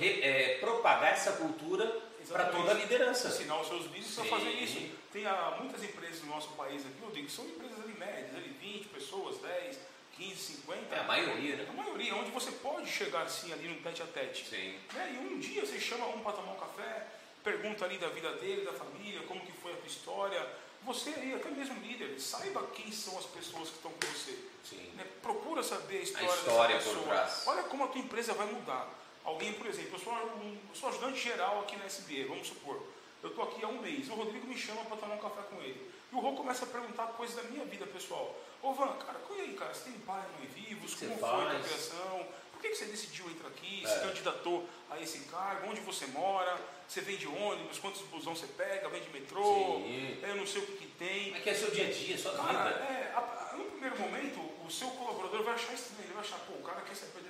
é, propagar essa cultura para toda a liderança. ensinar os seus business para fazer isso. Tem ah, muitas empresas no nosso país aqui, eu digo, que são empresas ali médias, ali 20 pessoas, 10, 15, 50. É a maioria, né? A maioria, onde você pode chegar assim ali no tete a tete. Sim. Né? E um dia você chama um para tomar um café, pergunta ali da vida dele, da família, como que foi a tua história. Você aí, até mesmo líder, saiba quem são as pessoas que estão com você. Sim. Né? Procura saber a história, história dessa pessoa. Olha como a tua empresa vai mudar. Alguém, por exemplo, eu sou, um, eu sou ajudante geral aqui na SBE, vamos supor. Eu estou aqui há um mês, o Rodrigo me chama para tomar um café com ele. E o Rô começa a perguntar coisas da minha vida pessoal. Ô Van, cara, e aí, cara, você tem pai mãe vivos? Como foi a faz? criação? Por que, que você decidiu entrar aqui? É. Se candidatou a esse cargo? Onde você mora? Você vem de ônibus? Quantos busão você pega? Vem de metrô? Sim. Eu não sei o que, que tem. Como é que é seu dia a dia, sua Cara, vida? é, a- a- no primeiro momento, o seu colaborador vai achar estranho, ele vai achar, pô, o cara quer saber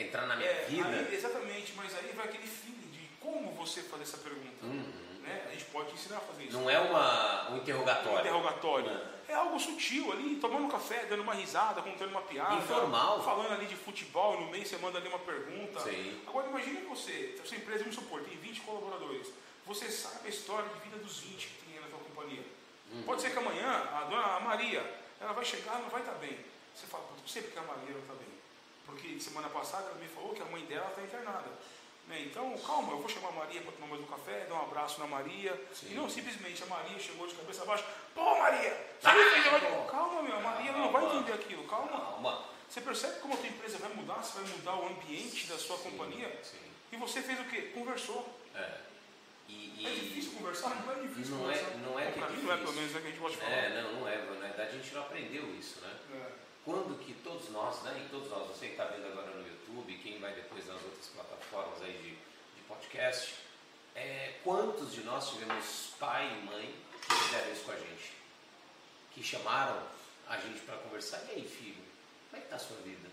entrar na minha É, vida? aí, exatamente, mas aí vai aquele feeling de como você fazer essa pergunta. Uhum. Né? A gente pode te ensinar a fazer isso. Não é uma, um Um interrogatório. interrogatório. Não. É algo sutil ali, tomando um café, dando uma risada, contando uma piada. Informal. Falando ali de futebol, no meio você manda ali uma pergunta. Sim. Agora imagine você, sua empresa, vamos supor, tem 20 colaboradores. Você sabe a história de vida dos 20 que tem na sua companhia. Uhum. Pode ser que amanhã a dona Maria, ela vai chegar, não vai estar bem. Você fala, não sei porque a Maria não está bem. Porque semana passada ela me falou que a mãe dela está internada. Né? Então, calma, eu vou chamar a Maria para tomar mais um café, dar um abraço na Maria. Sim. E não simplesmente a Maria chegou de cabeça abaixo. Pô, Maria! Agora?" Calma, meu, a Maria não vai Calma. entender aquilo. Calma. Calma. Você percebe como a tua empresa vai mudar? Você vai mudar o ambiente da sua companhia? Sim. E você fez o quê? Conversou. É. E, É difícil conversar? Não é difícil Não é- conversar. não é Bom, que é mim não é difícil. pelo menos é que a gente pode falar. É, não, não é. Na verdade, a gente não aprendeu isso, né? É. Quando que todos nós, né, e todos nós, você que está vendo agora no YouTube, quem vai depois nas outras plataformas aí de, de podcast, é, quantos de nós tivemos pai e mãe que fizeram isso com a gente? Que chamaram a gente para conversar, e aí filho, como é que está a sua vida?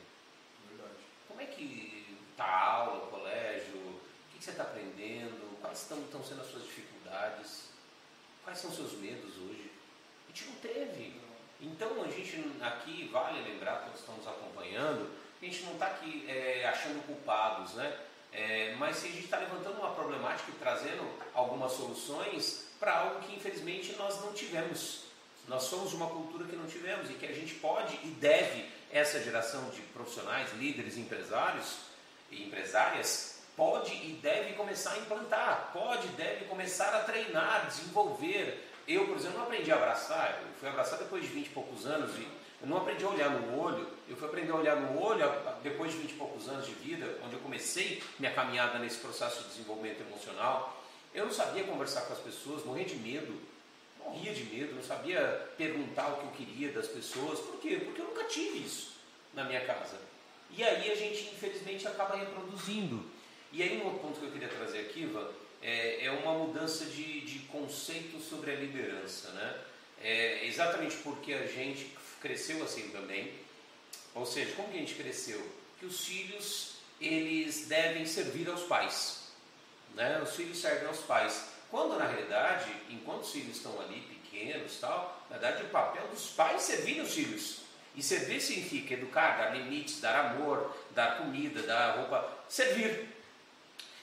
Verdade. Como é que está a aula, o colégio? O que, que você está aprendendo? Quais estão, estão sendo as suas dificuldades? Quais são os seus medos hoje? A gente não teve. Então a gente aqui, vale lembrar, todos estão nos acompanhando, a gente não está aqui é, achando culpados, né? É, mas a gente está levantando uma problemática e trazendo algumas soluções para algo que infelizmente nós não tivemos. Nós somos uma cultura que não tivemos e que a gente pode e deve, essa geração de profissionais, líderes, empresários e empresárias, pode e deve começar a implantar, pode e deve começar a treinar, desenvolver. Eu, por exemplo, não aprendi a abraçar, eu fui abraçar depois de 20 e poucos anos e eu não aprendi a olhar no olho, eu fui aprender a olhar no olho depois de 20 e poucos anos de vida, onde eu comecei minha caminhada nesse processo de desenvolvimento emocional. Eu não sabia conversar com as pessoas, morria de medo, morria de medo, não sabia perguntar o que eu queria das pessoas. Por quê? Porque eu nunca tive isso na minha casa. E aí a gente, infelizmente, acaba reproduzindo. E aí um outro ponto que eu queria trazer aqui, Ivan, é, é uma mudança de, de conceito sobre a liderança. Né? É exatamente porque a gente cresceu assim também. Ou seja, como que a gente cresceu? Que os filhos, eles devem servir aos pais. Né? Os filhos servem aos pais. Quando na realidade, enquanto os filhos estão ali pequenos, tal, na verdade o papel dos pais é servir os filhos. E servir significa educar, dar limites, dar amor, dar comida, dar roupa, servir.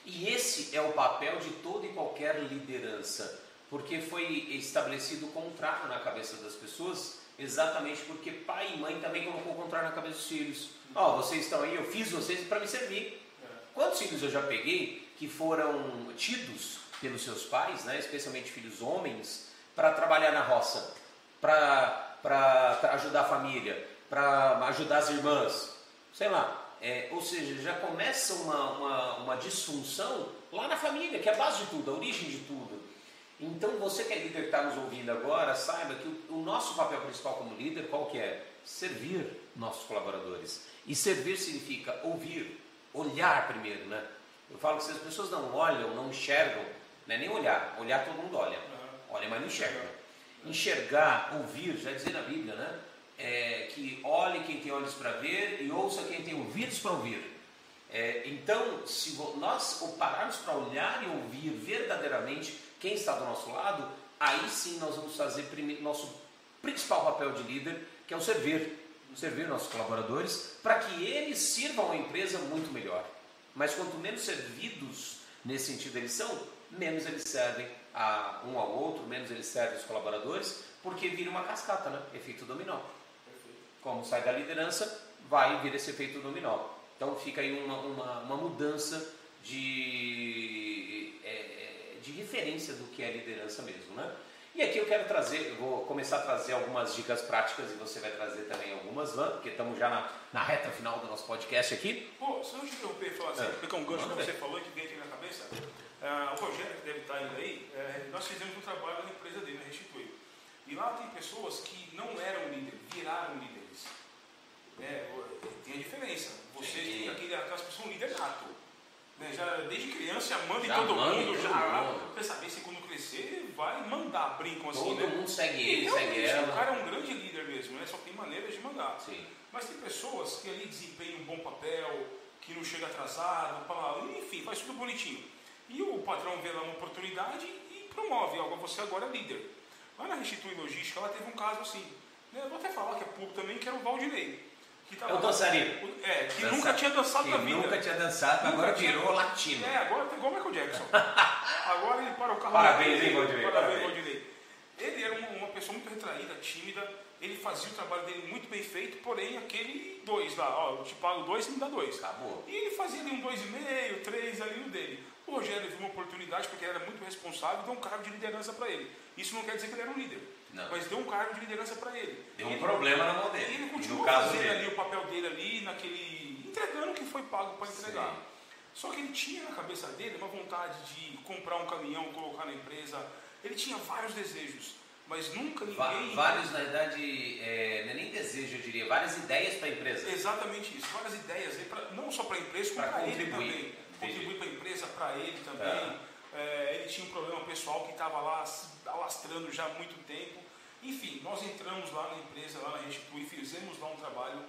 E esse é o papel de toda e qualquer liderança, porque foi estabelecido o contrário na cabeça das pessoas, exatamente porque pai e mãe também colocou o contrário na cabeça dos filhos. Ó, vocês estão aí, eu fiz vocês para me servir. Quantos filhos eu já peguei que foram tidos pelos seus pais, né, especialmente filhos homens, para trabalhar na roça, para ajudar a família, para ajudar as irmãs, sei lá. É, ou seja, já começa uma, uma, uma disfunção lá na família, que é a base de tudo, a origem de tudo. Então você que é líder que está nos ouvindo agora, saiba que o, o nosso papel principal como líder, qual que é? Servir nossos colaboradores. E servir significa ouvir, olhar primeiro, né? Eu falo que se as pessoas não olham, não enxergam, não é nem olhar, olhar todo mundo olha, olha, mas não enxerga. Enxergar, ouvir, já dizia na Bíblia, né? É, que olhe quem tem olhos para ver e ouça quem tem ouvidos para ouvir. É, então, se nós pararmos para olhar e ouvir verdadeiramente quem está do nosso lado, aí sim nós vamos fazer nosso principal papel de líder, que é o servir. Servir nossos colaboradores para que eles sirvam a empresa muito melhor. Mas quanto menos servidos nesse sentido eles são, menos eles servem a um ao outro, menos eles servem os colaboradores, porque vira uma cascata, né? Efeito dominó. Como sai da liderança, vai vir esse efeito dominó. Então fica aí uma, uma, uma mudança de, é, de referência do que é liderança mesmo, né? E aqui eu quero trazer, eu vou começar a trazer algumas dicas práticas e você vai trazer também algumas, Van, porque estamos já na, na reta final do nosso podcast aqui. Pô, se eu te interromper e falar assim, É. pegar um gancho que você falou que veio aqui na cabeça, ah, o Rogério, que deve estar indo aí, eh, nós fizemos um trabalho na empresa dele, na Restitui. E lá tem pessoas que não eram líderes, viraram líderes. Né? o- Tem a têm aquele, aquelas pessoas um líder nato. Né? Já desde criança manda Já em todo manda mundo, todo já. mundo. Você saber se quando crescer vai mandar, brincam assim, Todo né? mundo segue ele, segue ela. o cara é um grande líder mesmo, né? Só tem maneiras de mandar. Sim. Mas tem pessoas que ali desempenham um bom papel, que não chega atrasado, pá, enfim, faz tudo bonitinho. E o patrão vê lá uma oportunidade e promove, ó, você agora é líder. Lá na Restitui Logística, ela teve um caso assim. Eu vou até falar que é público também, que era o Valdinei. Que é o dançarino. É, que nunca tinha dançado que na vida. nunca tinha dançado, nunca agora tinha... virou latino. É, agora tá igual o Michael Jackson. agora ele para o carro. Parabéns, hein, Valdinei? Parabéns, Valdinei. Ele era uma, uma, pessoa muito retraída, tímida. Ele fazia o trabalho dele muito bem feito, porém aquele dois lá, ó, eu te pago dois, me dá dois. Acabou. E ele fazia ali um dois e meio, três ali no dele. O Rogério viu uma oportunidade porque ele era muito responsável e deu um cargo de liderança para ele. Isso não quer dizer que ele era um líder. Não. Mas deu um cargo de liderança para ele. Deu um ele, problema na mão dele. E ele continuou fazendo ali o papel dele ali, naquele. entregando o que foi pago para entregar. Sim. Só que ele tinha na cabeça dele uma vontade de comprar um caminhão, colocar na empresa. Ele tinha vários desejos, mas nunca ninguém. Vários, na verdade, é, não é nem desejo, eu diria, várias ideias para a empresa. Exatamente isso, várias ideias, não só para a empresa, como para ele também. Contribuir para a empresa, para ele também. É. É, ele tinha um problema pessoal que estava lá alastrando já há muito tempo. Enfim, nós entramos lá na empresa, lá na Restitui, fizemos lá um trabalho,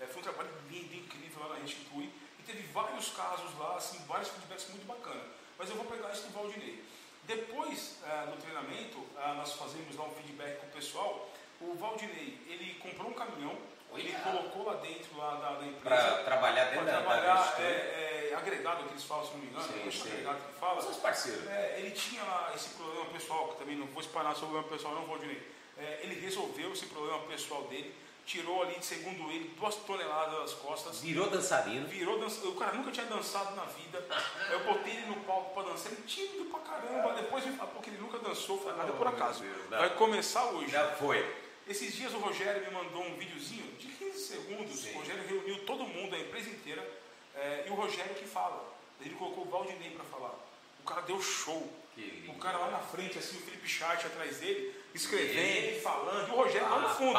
é, foi um trabalho lindo, incrível lá na Restitui, e teve vários casos lá, assim, vários feedbacks muito bacanas. Mas eu vou pegar isso do Valdinei. Depois é, do treinamento, é, nós fazemos lá um feedback com o pessoal. O Valdinei, ele comprou um caminhão, ele colocou lá dentro lá da, da empresa. Para trabalhar dentro da, trabalhar, da é, é, agregado que eles falam, se não me engano, sim, sim. agregado que fala. São os parceiros. É, ele tinha lá esse problema pessoal, que também não vou espanar sobre o problema pessoal, não, Valdinei é, ele resolveu esse problema pessoal dele, tirou ali, segundo ele, duas toneladas das costas. Virou dançarino. Virou dançarino. O cara nunca tinha dançado na vida. eu botei ele no palco para dançar, ele tímido pra caramba. Depois ele falou que ele nunca dançou, foi nada por acaso. Vai começar hoje. Já foi. Esses dias o Rogério me mandou um videozinho de 15 segundos. Sim. O Rogério reuniu todo mundo, a empresa inteira, é, e o Rogério que fala. Ele colocou o Valdinei para falar. O cara deu show. O cara lá na frente, assim, o Felipe Chart atrás dele, escrevendo, e falando, e o Rogério lá no fundo,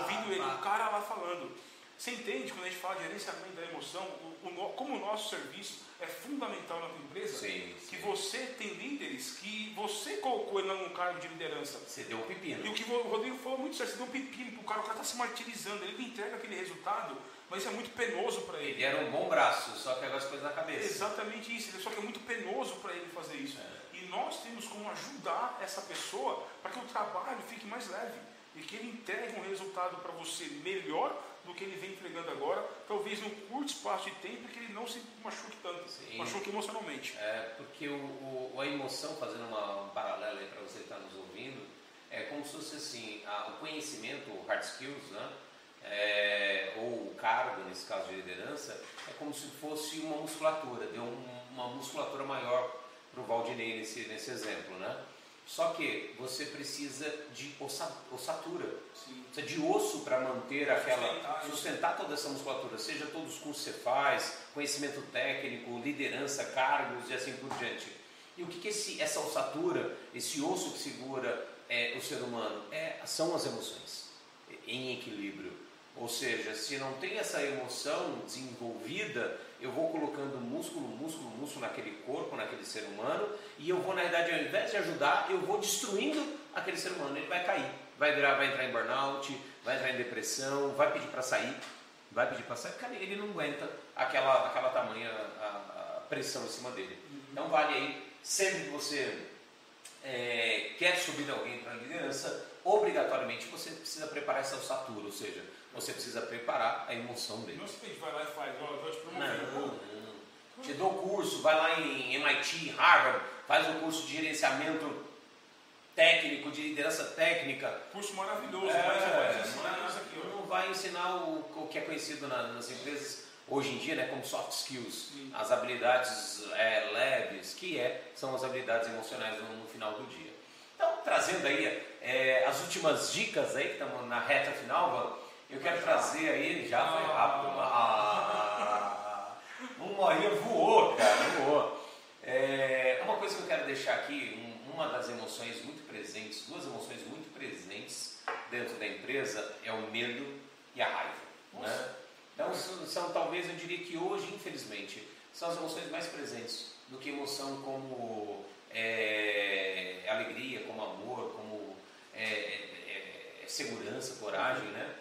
ouvindo ele, o cara lá falando. Você entende quando a gente fala de gerenciamento da emoção, o, o, como o nosso serviço é fundamental na tua empresa? Sim, sim. Que você tem líderes que você colocou ele num cargo de liderança. Você deu um pepino. E o que o Rodrigo falou muito certo, você deu um pepino pro cara, o cara está se martirizando, ele entrega aquele resultado, mas é muito penoso para ele. Ele era um bom braço, só agora as coisas na cabeça. Exatamente isso, só que é muito penoso para ele fazer isso. É nós temos como ajudar essa pessoa para que o trabalho fique mais leve e que ele entregue um resultado para você melhor do que ele vem entregando agora, talvez num curto espaço de tempo que ele não se machuque tanto, Sim. machuque emocionalmente. É, porque o, o a emoção, fazendo uma, um paralelo aí para você que está nos ouvindo, é como se fosse assim, a, o conhecimento, o hard skills, né? É, ou o cargo, nesse caso de liderança, é como se fosse uma musculatura, deu um, uma musculatura maior para o Valdinei nesse, nesse exemplo, né? Só que você precisa de ossatura, Sim. precisa de osso para manter aquela, sustentar, sustentar toda essa musculatura, seja todos os cursos que você faz, conhecimento técnico, liderança, cargos e assim por diante. E o que, que esse, essa ossatura, esse osso que segura é, o ser humano? É, são as emoções em equilíbrio. Ou seja, se não tem essa emoção desenvolvida, eu vou colocando músculo, músculo, músculo naquele corpo, naquele ser humano, e eu vou, na verdade, ao invés de ajudar, eu vou destruindo aquele ser humano. Ele vai cair, vai virar, vai entrar em burnout, vai entrar em depressão, vai pedir para sair, vai pedir para sair, porque ele não aguenta aquela, aquela tamanha a, a pressão em cima dele. Então vale aí, sempre que você é, quer subir alguém para a liderança, obrigatoriamente você precisa preparar essa ossatura, ou seja, você precisa preparar a emoção dele. Não se vai lá e faz, ó, eu te promover. Não, não. Te dou curso, vai lá em MIT, Harvard, faz um curso de gerenciamento técnico, de liderança técnica. Curso maravilhoso, é, mas vai ensinar isso aqui, ó. Não vai ensinar o, o que é conhecido na, nas empresas hoje em dia, né, como soft skills, Sim. as habilidades é, leves, que é, são as habilidades emocionais no, no final do dia. Então, trazendo aí é, as últimas dicas aí, que estamos na reta final, eu quero trazer aí, já foi rápido, ah, uma horinha voou, cara, voou. É, uma coisa que eu quero deixar aqui, um, uma das emoções muito presentes, duas emoções muito presentes dentro da empresa é o medo e a raiva. Né? Então são, talvez eu diria que hoje, infelizmente, são as emoções mais presentes do que emoção como é, alegria, como amor, como é, é, é segurança, coragem, né?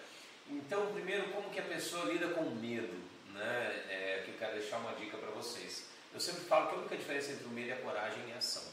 Então, primeiro, como que a pessoa lida com medo, né? É, que eu quero deixar uma dica para vocês. Eu sempre falo que a única diferença entre o medo e a coragem é a ação,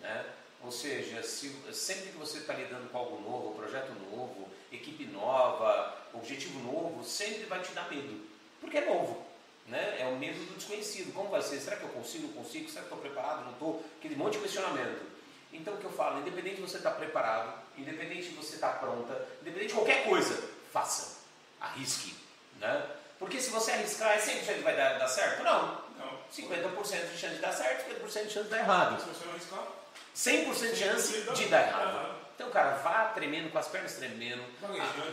né? Ou seja, se, sempre que você está lidando com algo novo, projeto novo, equipe nova, objetivo novo, sempre vai te dar medo. Porque é novo. Né? É o medo do desconhecido. Como vai ser? Será que eu consigo? Consigo? Será que estou preparado? Não estou? Aquele monte de questionamento. Então o que eu falo, independente de você estar tá preparado, independente de você estar tá pronta, independente de qualquer coisa, faça. Arrisque. Né? Porque se você arriscar, é 100% vai dar, dar certo? Não. Não. 50% de chance de dar certo, 50% de chance de dar errado. Se você não arriscar, 100% de chance de dar errado. Então, cara, vá tremendo, com as pernas tremendo,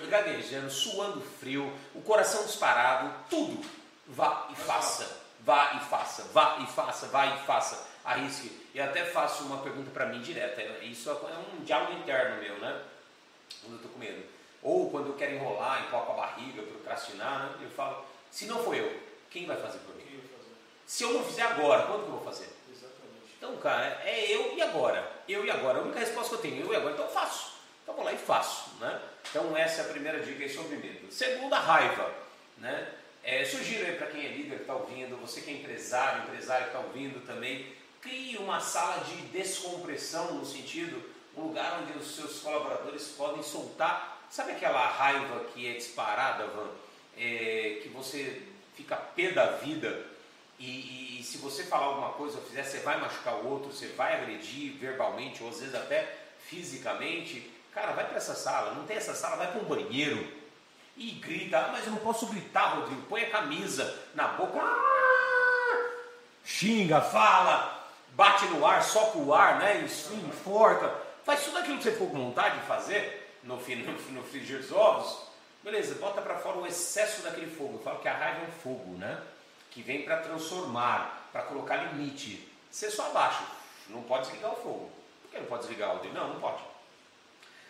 gaguejando, suando frio, o coração disparado, tudo. Vá e faça, vá e faça, vá e faça, vá e faça. Arrisque. E até faço uma pergunta para mim direta. Isso é um diálogo interno meu, né? Quando eu tô com medo. Ou quando eu quero enrolar, empolgar a barriga, procrastinar, né? eu falo, se não for eu, quem vai fazer por mim? Se eu não fizer agora, quando que eu vou fazer? Exatamente. Então, cara, é eu e agora. Eu e agora. A única resposta que eu tenho, eu e agora. Então, eu faço. Então, vou lá e faço. Né? Então, essa é a primeira dica aí sobre medo. Segunda, raiva. Né? É, sugiro aí para quem é líder que está ouvindo, você que é empresário, empresário que está ouvindo também, crie uma sala de descompressão, no sentido, um lugar onde os seus colaboradores podem soltar. Sabe aquela raiva que é disparada, Van? É, que você fica pé da vida e, e, e, se você falar alguma coisa ou fizer, você vai machucar o outro, você vai agredir verbalmente ou às vezes até fisicamente. Cara, vai para essa sala, não tem essa sala, vai para um banheiro e grita. Ah, mas eu não posso gritar, Rodrigo. Põe a camisa na boca, ah! xinga, fala, bate no ar, soca o ar, né? enforca. Faz tudo aquilo que você for com vontade de fazer no, no, no frigir dos ovos. Beleza, bota para fora o excesso daquele fogo. Eu falo que a raiva é um fogo, né? que vem para transformar, para colocar limite. Você só abaixa, não pode desligar o fogo. Por que não pode desligar o dele? Não, não pode.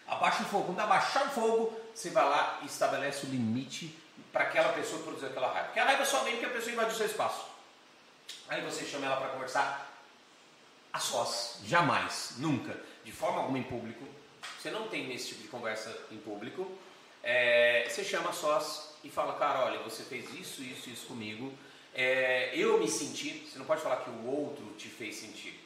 Abaixa o fogo. Quando abaixar o fogo, você vai lá e estabelece o limite para aquela pessoa produzir aquela raiva. Porque a raiva só vem porque a pessoa invadiu seu espaço. Aí você chama ela para conversar a sós. Jamais, nunca, de forma alguma em público. Você não tem esse tipo de conversa em público. É, você chama a sós e fala, cara, olha, você fez isso, isso, isso comigo é, eu me senti, você não pode falar que o outro te fez sentir.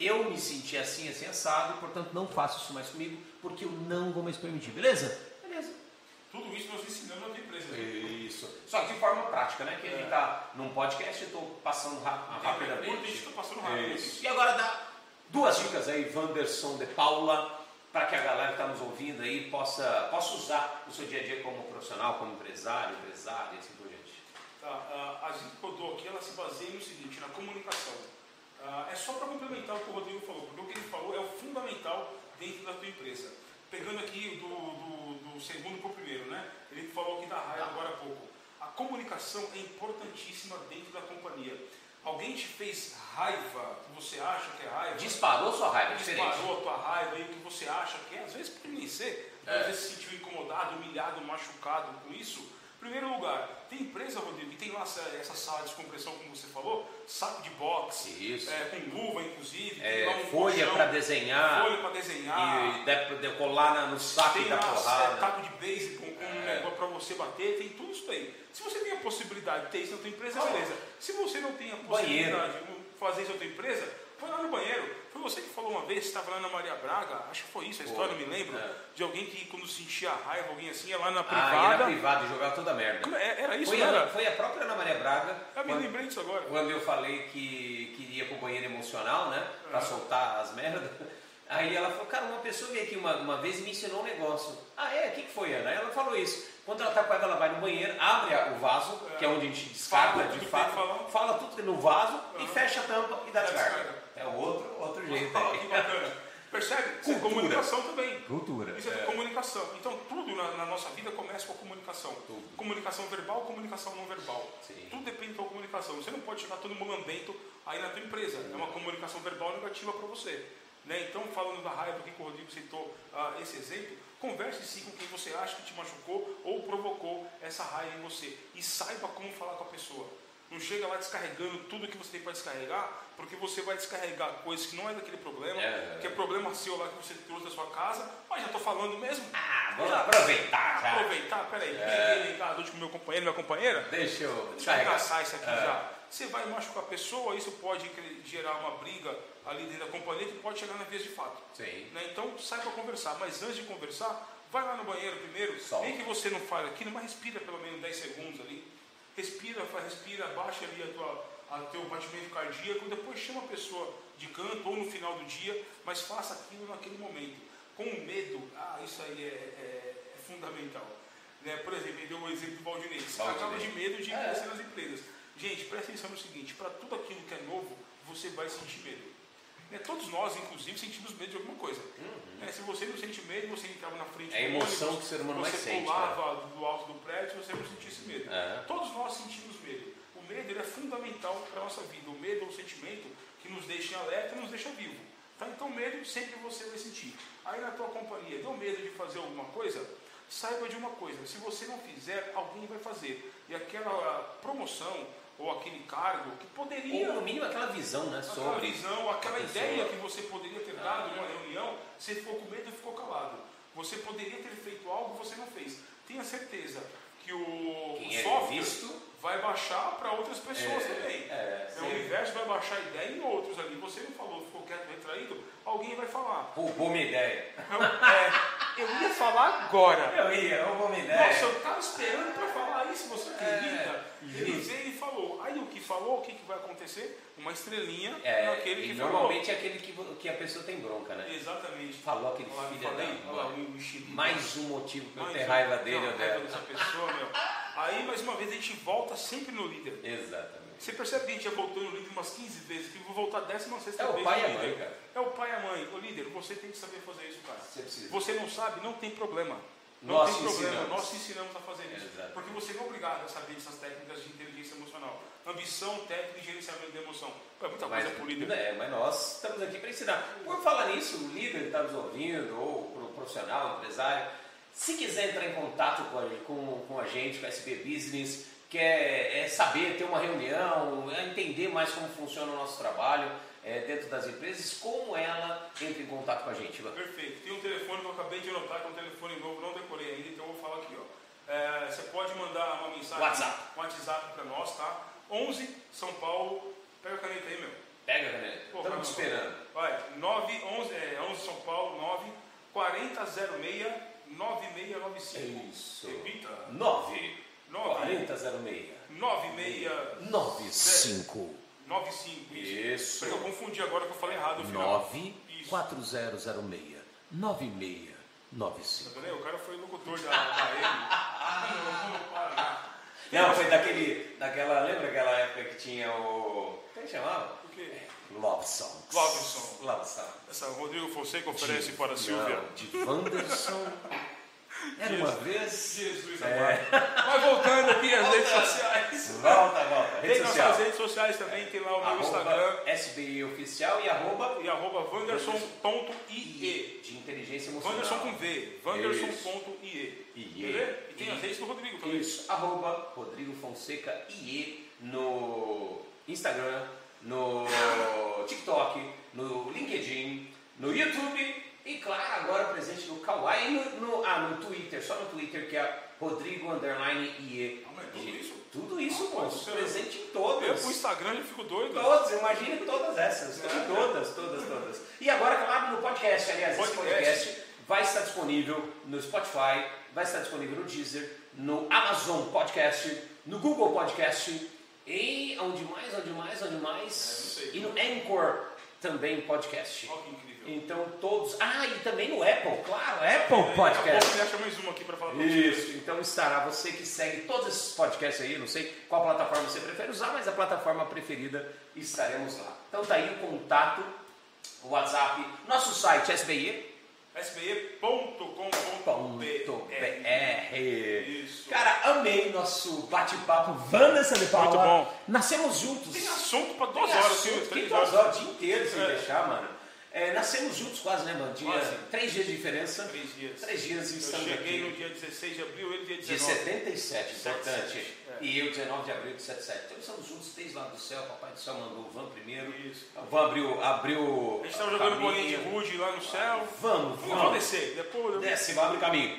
Eu me senti assim, assim, assado, e portanto não faço isso mais comigo, porque eu não vou mais permitir, beleza? Beleza. Tudo isso nós ensinamos na tua empresa. Isso. Só que de forma prática, né? Que a gente está num podcast e estou passando ra rapidamente. Estou passando rápido. Isso. E agora dá duas dicas aí, Wanderson de Paula, para que a galera que está nos ouvindo aí possa, possa usar o seu dia a dia como profissional, como empresário, empresária, assim por diante. Tá, a dica que eu dou aqui, ela se baseia no seguinte, na comunicação. É só para complementar o que o Rodrigo falou, porque o que ele falou é o fundamental dentro da tua empresa. Pegando aqui do, do, do segundo para o primeiro, né? Ele falou aqui da raiva agora há pouco. A comunicação é importantíssima dentro da companhia. Alguém te fez raiva, que você acha que é raiva. Disparou sua raiva, Disparou diferente. a tua raiva e o que você acha que é, às vezes pode nem ser, é. às vezes se sentiu incomodado, humilhado, machucado com isso Primeiro lugar, tem empresa, Rodrigo, que tem lá essa, essa, sala de descompressão, como você falou, saco de boxe, Isso. É, com luva, inclusive, é, um folha para desenhar, folha para desenhar, e decolar no saco tem da porrada. É, taco de base com, com é. para você bater, tem tudo isso aí. Se você tem a possibilidade de ter isso na tua empresa, beleza. Se você não tem a possibilidade Banheiro. de fazer isso na tua empresa, foi lá no banheiro. Foi você que falou uma vez, estava lá na Maria Braga, acho que foi isso a história, não me lembro, é. de alguém que quando sentia raiva, alguém assim, ia lá na privada. Ah, ia na privada e jogava toda a merda. É, era isso, foi, a, foi a própria Ana Maria Braga. Eu me lembrei disso agora. Quando eu falei que queria pro banheiro emocional, né? Pra é. soltar as merdas. Aí ela falou, cara, uma pessoa veio aqui uma, uma vez e me ensinou um negócio. Ah, é? O que, que foi, Ana? Aí ela falou isso. Quando ela tá com ela, ela vai no banheiro, abre o vaso, é. que é onde a gente descarga fala de fato, fala tudo no vaso uhum. e fecha a tampa e dá descarga. É outro, outro jeito. Que bacana. Percebe? Isso é comunicação também. Cultura. Isso é, é. comunicação. Então, tudo na, na, nossa vida começa com a comunicação. Tudo. Comunicação verbal, comunicação não verbal. Sim. Tudo depende da comunicação. Você não pode chegar todo mulambento aí na tua empresa. É uma comunicação verbal negativa para você. Né? Então, falando da raiva que o Rodrigo citou uh, esse exemplo, converse sim com quem você acha que te machucou ou provocou essa raiva em você. E saiba como falar com a pessoa. Não chega lá descarregando tudo que você tem para descarregar, porque você vai descarregar coisas que não é daquele problema, é, que é problema seu lá que você trouxe da sua casa, mas já estou falando mesmo. Ah, vamos aproveitar já. Aproveitar, peraí, é. peguei dor de meu companheiro, minha companheira, Deixa eu deixa eu carregar. engraçar isso aqui É. já. Você vai machucar a pessoa, isso pode gerar uma briga ali dentro da companhia que pode chegar na vez de fato. Sim. né? Então sai para conversar, mas antes de conversar, vai lá no banheiro primeiro, nem que você não fale aquilo, mas respira pelo menos 10 segundos ali. Respira, respira, baixa ali a tua, a teu batimento cardíaco, depois chama a pessoa de canto ou no final do dia, mas faça aquilo naquele momento. Com medo, ah, isso aí é, é- é fundamental. Né? Por exemplo, ele deu o exemplo do Valdinei. Você Valdinei. acaba de medo de É. crescer nas empresas. Gente, presta atenção no seguinte, para tudo aquilo que é novo, você vai sentir medo. Né? Todos nós, inclusive, sentimos medo de alguma coisa. Né? Se você não sente medo, você entrava na frente Uhum. É a emoção ônibus, que o ser humano você mais sente, pulava do alto do prédio, você não sentisse medo. É. Todos nós sentimos medo. Medo ele é fundamental para a nossa vida. O medo é um sentimento que nos deixa em alerta e nos deixa vivo. Tá? Então, medo sempre você vai sentir. Aí na tua companhia, deu medo de fazer alguma coisa? Saiba de uma coisa, se você não fizer, alguém vai fazer. E aquela promoção ou aquele cargo que poderia Ou no mínimo aquela visão, né? aquela Sobre. visão, aquela ideia que você poderia ter dado Ah. numa reunião, você ficou com medo e ficou calado. Você poderia ter feito algo você não fez. Tenha certeza que o, Quem é software visto. Vai baixar para outras pessoas É, também. é, o sempre. universo vai baixar a ideia em outros ali. Você não falou, ficou quieto, retraído, alguém vai falar. Roubou minha ideia. Eu, é, eu ia falar agora. Eu ia, roubou minha ideia. Nossa, eu estava esperando para falar isso, você acredita? É, Ele isso. veio e falou. Aí o que falou, o que, que vai acontecer? Uma estrelinha É, naquele que normalmente é aquele que, que a pessoa tem bronca, né? falou. Exatamente. Falou aquele Olha filho falei, da olha. Mais um motivo pra eu ter raiva dele Não, ou raiva dela. dessa pessoa, meu. Aí, mais uma vez, a gente volta sempre no líder. Exatamente. Você percebe que a gente já voltou no líder umas 15 vezes, que eu vou voltar a 16 É o vez pai e a mãe, cara. É o pai e a mãe. O líder, você tem que saber fazer isso, cara. Você precisa. Você não sabe, não tem problema. Não Nós tem problema, ensinamos. nós te ensinamos a fazer isso. Exato. Porque você não é obrigado a saber essas técnicas de inteligência emocional. Ambição, técnica e gerenciamento da emoção. É muita Mas, coisa pro líder. é, mas nós estamos aqui para ensinar. Por falar nisso, o líder que está nos ouvindo, ou o profissional, o empresário, se quiser entrar em contato com a, com, com a gente, com a SB Business, quer é, saber, ter uma reunião, é entender mais como funciona o nosso trabalho é, dentro das empresas, como ela entra em contato com a gente, Ivan? Perfeito. Tem um telefone que eu acabei de anotar, que é um telefone novo, não decorei ainda, então eu vou falar aqui. Ó. É, você pode mandar uma mensagem, WhatsApp. um WhatsApp para nós, tá? 11 São Paulo. Pega a caneta aí, meu. Pega, né? Pô, Estamos esperando. Vai, 9, 11, é, 11 São Paulo, 9 4006 9695. Isso. Repita. 9 9 4006 96 95 95. Isso. Porque eu confundi agora que eu falei errado no final. 9 Isso. 4006 9695 Tá vendo? O cara foi locutor da, da M. Ah, não, não, foi daquele, daquela, lembra aquela época que tinha o, como é que chamava? O quê? Love Songs. Love Songs. Love Songs. Essa Rodrigo Fonseca oferece De- para a Silvia. de Wanderson. Era uma vez. Jesus É. Mas voltando aqui às redes sociais. Volta, volta. Rede Tem social. nossas redes sociais também, tem lá o meu Instagram SBI Oficial e arroba e arroba wanderson.ie. de inteligência emocional. Wanderson com V, wanderson.ie. E tem as redes do Rodrigo também. Isso, arroba Rodrigo Fonseca IE no Instagram, no TikTok, no LinkedIn, no YouTube e claro, agora presente no Kawaii e no, no- ah, no Twitter, só no Twitter que é Rodrigo Underline IE. Ah, mas tudo isso? Tudo isso, Ah, você- presente em Eu todas. pro Instagram já fico doido. Todas, imagine todas essas. É. em todas, todas, todas. E agora, claro, no podcast, aliás, esse Podcast. podcast vai estar disponível no Spotify, vai estar disponível no Deezer, no Amazon Podcast, no Google Podcast e onde mais, onde mais, onde mais? É, não sei. e no Anchor também podcast. Olha que incrível. Então todos. Ah, e também no Apple, claro, Apple pouco Podcast. ele acha mais uma aqui pra falar. Isso, então estará você que segue todos esses podcasts aí, não sei qual plataforma você prefere usar, mas a plataforma preferida estaremos lá. Então tá aí o contato, o WhatsApp, nosso site SBI. sbe.com.br. Cara, amei nosso bate-papo. Wanderson de Paula. Muito bom. Nascemos juntos. Tem assunto pra duas Tem horas, assunto, três duas horas. horas, o dia inteiro sem É. deixar, mano. É, nascemos juntos quase, né, mano? Dia, Quase. Três dias de diferença. Três dias. Três dias e Eu estamos cheguei aqui. no dia 16 de abril, ele dia Dia 19. 77, importante. 77, é. E eu, 19 de abril de 77. Então estamos juntos desde lá do céu. Papai do céu mandou o Van primeiro. Isso. O Van abriu. abriu A gente estava o jogando bolinha de rude lá no céu. Vamos, Vamos vamos. descer. Depois eu... Desce, vai abrir caminho.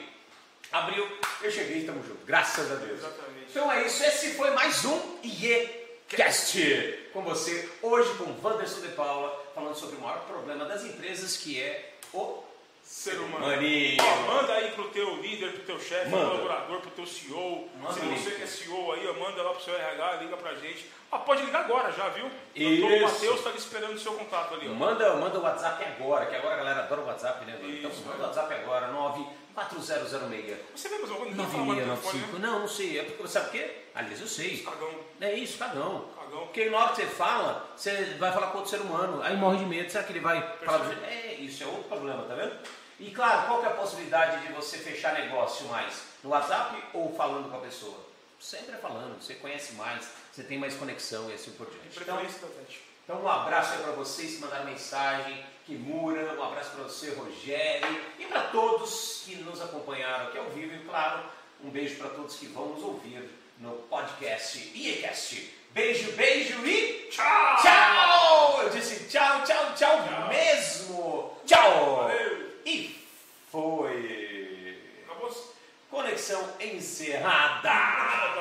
Abriu, eu cheguei, estamos juntos. Graças a Deus. Exatamente. Então é isso, esse foi mais um IECast com você, hoje com Wanderson de Paula, falando sobre o maior problema das empresas que é o Ser humano. Ó, manda aí pro teu líder, pro teu chefe, pro Manda. colaborador, pro teu CEO. Manda Se o você que é CEO aí, ó, manda lá pro seu RH, liga pra gente. Ah, pode ligar agora já, viu? Isso. Doutor Matheus tá ali esperando o seu contato ali, ó. Manda, manda o WhatsApp agora, que agora a galera adora o WhatsApp, né? Então Isso, manda é. o WhatsApp agora, 94006. Você vê fala mais no telefone, 9695. né? Não, não sei. É porque, sabe por quê? Aliás, eu sei. Cagão. É isso, cagão. Cagão. Porque na hora que você fala, você vai falar com outro ser humano, aí morre de medo. Será que ele vai falar? É, isso é outro problema, tá vendo? E claro, qual que é a possibilidade de você fechar negócio mais? No WhatsApp ou falando com a pessoa? Sempre é falando, você conhece mais, você tem mais conexão e assim por diante. Então, gente. então um abraço aí para vocês que mandaram mensagem, Kimura, um abraço para você, Rogério, e para todos que nos acompanharam aqui ao vivo, e claro, um beijo para todos que vão nos ouvir no podcast IECast. Beijo, beijo e Tchau! tchau! Eu disse tchau, tchau, tchau, mesmo! Tchau! Valeu! E foi! Acabou? Conexão encerrada!